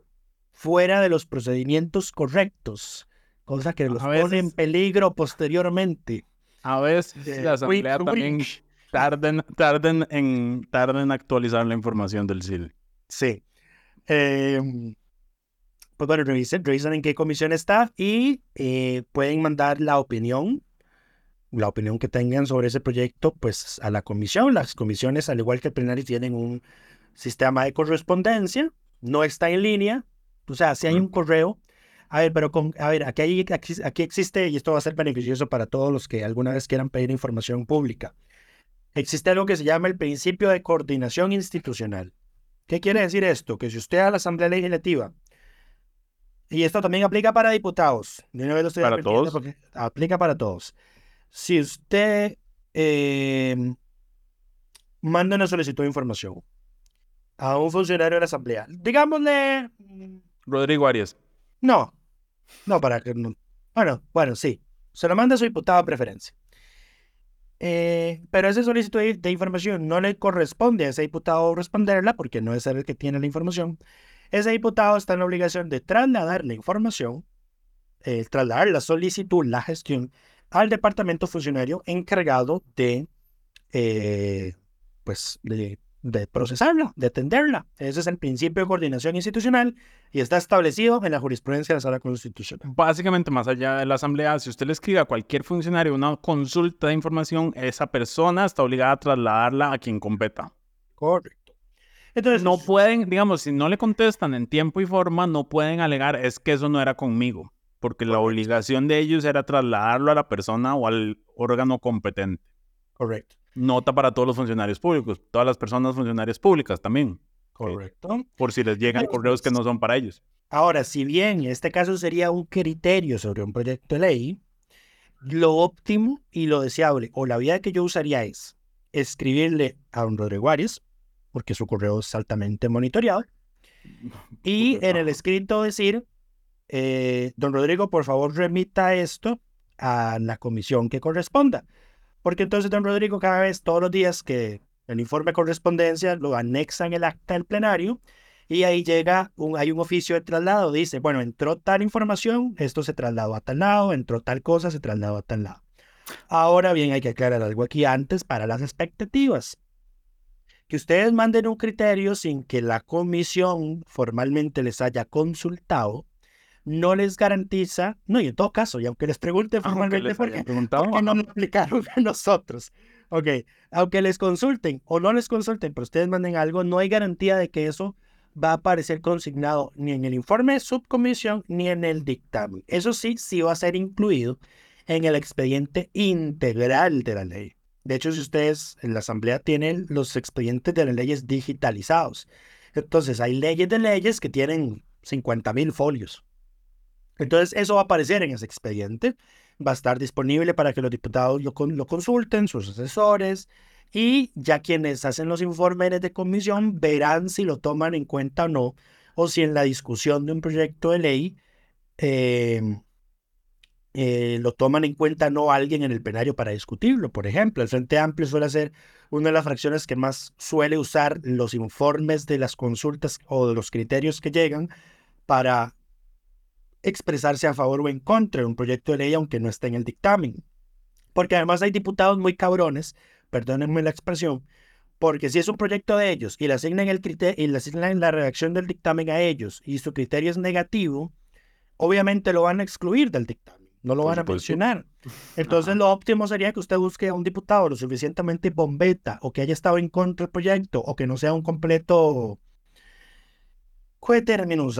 fuera de los procedimientos correctos, cosa que los pone en peligro posteriormente. A veces la Asamblea también tarden, tarden, en, tarden en actualizar la información del SIL. Sí. Em, pues bueno, revisen, revisen en qué comisión está y eh, pueden mandar la opinión la opinión que tengan sobre ese proyecto, pues a la comisión. Las comisiones, al igual que el plenario, tienen un sistema de correspondencia, no está en línea, o sea, si hay un correo. A ver, pero con, a ver, aquí, hay, aquí, existe, y esto va a ser beneficioso para todos los que alguna vez quieran pedir información pública. Existe algo que se llama el principio de coordinación institucional. ¿Qué quiere decir esto? Que si usted a la Asamblea Legislativa, y esto también aplica para diputados, para todos. Aplica para todos si usted em, manda una solicitud de información a un funcionario de la Asamblea, digámosle... Rodrigo Arias. No, no, para que no... Bueno, bueno, sí. Se lo manda a su diputado de preferencia. Eh, pero esa solicitud de, información no le corresponde a ese diputado responderla porque no es el que tiene la información. Ese diputado está en la obligación de trasladar la información, eh, trasladar la solicitud, la gestión al departamento funcionario encargado de, eh, pues, de, procesarla, de atenderla. Ese es el principio de coordinación institucional y está establecido en la jurisprudencia de la Sala Constitucional. Básicamente, más allá de la Asamblea, si usted le escribe a cualquier funcionario una consulta de información, esa persona está obligada a trasladarla a quien competa. Correcto. Entonces, no pueden, digamos, si no le contestan en tiempo y forma, no pueden alegar, es que eso no era conmigo porque la obligación de ellos era trasladarlo a la persona o al órgano competente. Correcto. Nota para todos los funcionarios públicos, todas las personas funcionarias públicas también. Correcto. Por si les llegan correos que no son para ellos. Ahora, si bien este caso sería un criterio sobre un proyecto de ley, Lo óptimo y lo deseable, o la vía que yo usaría es escribirle a don Rodrigo Arias, porque su correo es altamente monitoreado, <laughs> y en el escrito decir, eh, don Rodrigo, por favor remita esto a la comisión que corresponda. Porque entonces don Rodrigo cada vez, todos los días que el informe de correspondencia lo anexa en el acta del plenario y ahí llega, un, hay un oficio de traslado, dice, bueno, entró tal información, esto se trasladó a tal lado, entró tal cosa, se trasladó a tal lado. Ahora bien, hay que aclarar algo aquí antes para las expectativas. Que ustedes manden un criterio sin que la comisión formalmente les haya consultado, no les garantiza, no, y en todo caso, y aunque les pregunten formalmente por qué, no lo aplicaron <laughs> a nosotros. Ok, aunque les consulten o no les consulten, pero ustedes manden algo, no hay garantía de que eso va a aparecer consignado ni en el informe de subcomisión ni en el dictamen. Eso sí, sí va a ser incluido en el expediente integral de la ley. De hecho, si ustedes en la Asamblea tienen los expedientes de las leyes digitalizados, entonces hay leyes de leyes que tienen 50 mil folios. Entonces, eso va a aparecer en ese expediente. Va a estar disponible para que los diputados lo, lo consulten, sus asesores, y ya quienes hacen los informes de comisión verán si lo toman en cuenta o no, o si en la discusión de un proyecto de ley em, eh, lo toman en cuenta no alguien en el plenario para discutirlo. Por ejemplo, el Frente Amplio suele ser una de las fracciones que más suele usar los informes de las consultas o de los criterios que llegan para expresarse a favor o en contra de un proyecto de ley aunque no esté en el dictamen. Porque además hay diputados muy cabrones, perdónenme la expresión, porque si es un proyecto de ellos y le asignan, el criterio, y le asignan la redacción del dictamen a ellos y su criterio es negativo, obviamente lo van a excluir del dictamen, no lo van a mencionar. Entonces lo óptimo sería que usted busque a un diputado lo suficientemente bombeta o que haya estado en contra del proyecto o que no sea un completo... ¿Qué términos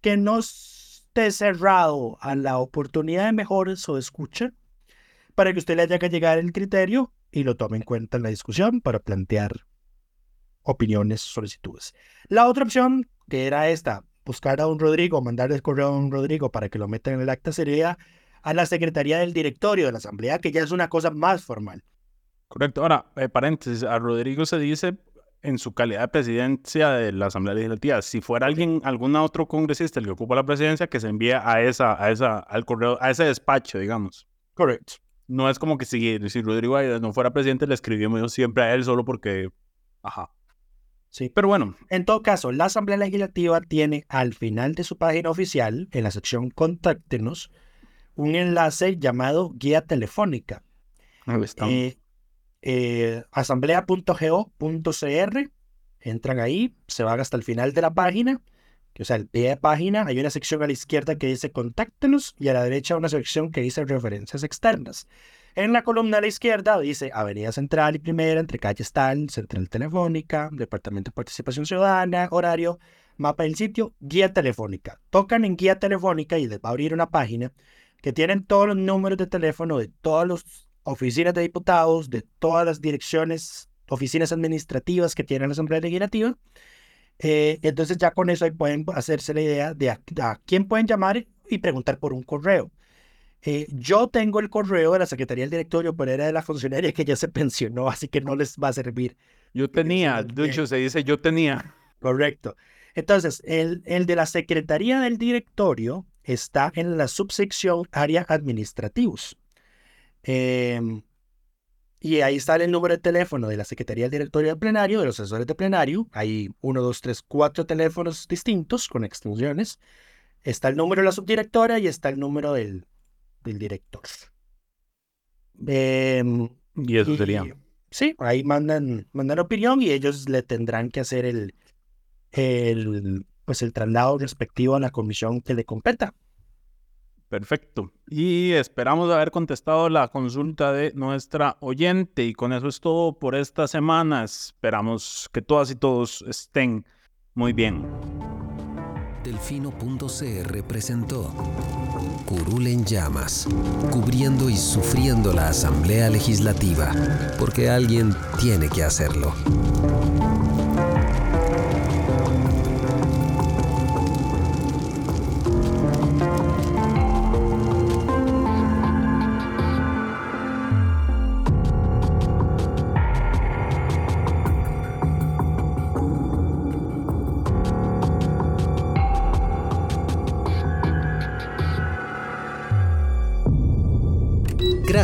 Que no esté cerrado a la oportunidad de mejores o de escucha para que usted le haya que llegar el criterio y lo tome en cuenta en la discusión para plantear opiniones, solicitudes. La otra opción, que era esta, buscar a un Rodrigo, mandarle el correo a un Rodrigo para que lo meta en el acta, sería a la Secretaría del Directorio de la Asamblea, que ya es una cosa más formal. Correcto. Ahora, eh, paréntesis, a Rodrigo se dice en su calidad de presidencia de la Asamblea Legislativa. Si fuera alguien, algún otro congresista el que ocupa la presidencia, que se envíe a esa, a esa, al correo, a ese despacho, digamos. Correcto. No es como que si, si Rodrigo no fuera presidente, le escribimos siempre a él solo porque, ajá. Sí. Pero bueno, en todo caso, la Asamblea Legislativa tiene al final de su página oficial, en la sección Contáctenos, un enlace llamado Guía Telefónica. Ahí está. Eh, eh, asamblea.go.cr, entran ahí, se van hasta el final de la página, que, o sea, el pie de página, hay una sección a la izquierda que dice contáctenos y a la derecha una sección que dice referencias externas. En la columna a la izquierda dice Avenida Central y Primera, entre calles tal, Central Telefónica, Departamento de Participación Ciudadana, horario, mapa del sitio, guía telefónica. Tocan en guía telefónica y les va a abrir una página que tienen todos los números de teléfono de todos los oficinas de diputados, de todas las direcciones, oficinas administrativas que tiene la Asamblea Legislativa. Eh, entonces ya con eso ahí pueden hacerse la idea de a, quién pueden llamar y preguntar por un correo. Eh, yo tengo el correo de la Secretaría del Directorio, pero era de la funcionaria que ya se pensionó, así que no les va a servir. Yo tenía, de hecho se dice yo tenía. Correcto. Entonces, el, el de la Secretaría del Directorio está en la subsección área administrativos. Em, y ahí está el número de teléfono de la Secretaría del Directorio del Plenario, de los asesores de plenario. Hay uno, dos, tres, cuatro teléfonos distintos con extensiones. Está el número de la subdirectora y está el número del, del director. Em, y eso sería. Sí, ahí mandan, mandan opinión y ellos le tendrán que hacer el, el, pues el traslado respectivo a la comisión que le competa. Perfecto. Y esperamos haber contestado la consulta de nuestra oyente. Y con eso es todo por esta semana. Esperamos que todas y todos estén muy bien. Delfino.cr presentó Curul en llamas, cubriendo y sufriendo la Asamblea Legislativa, porque alguien tiene que hacerlo.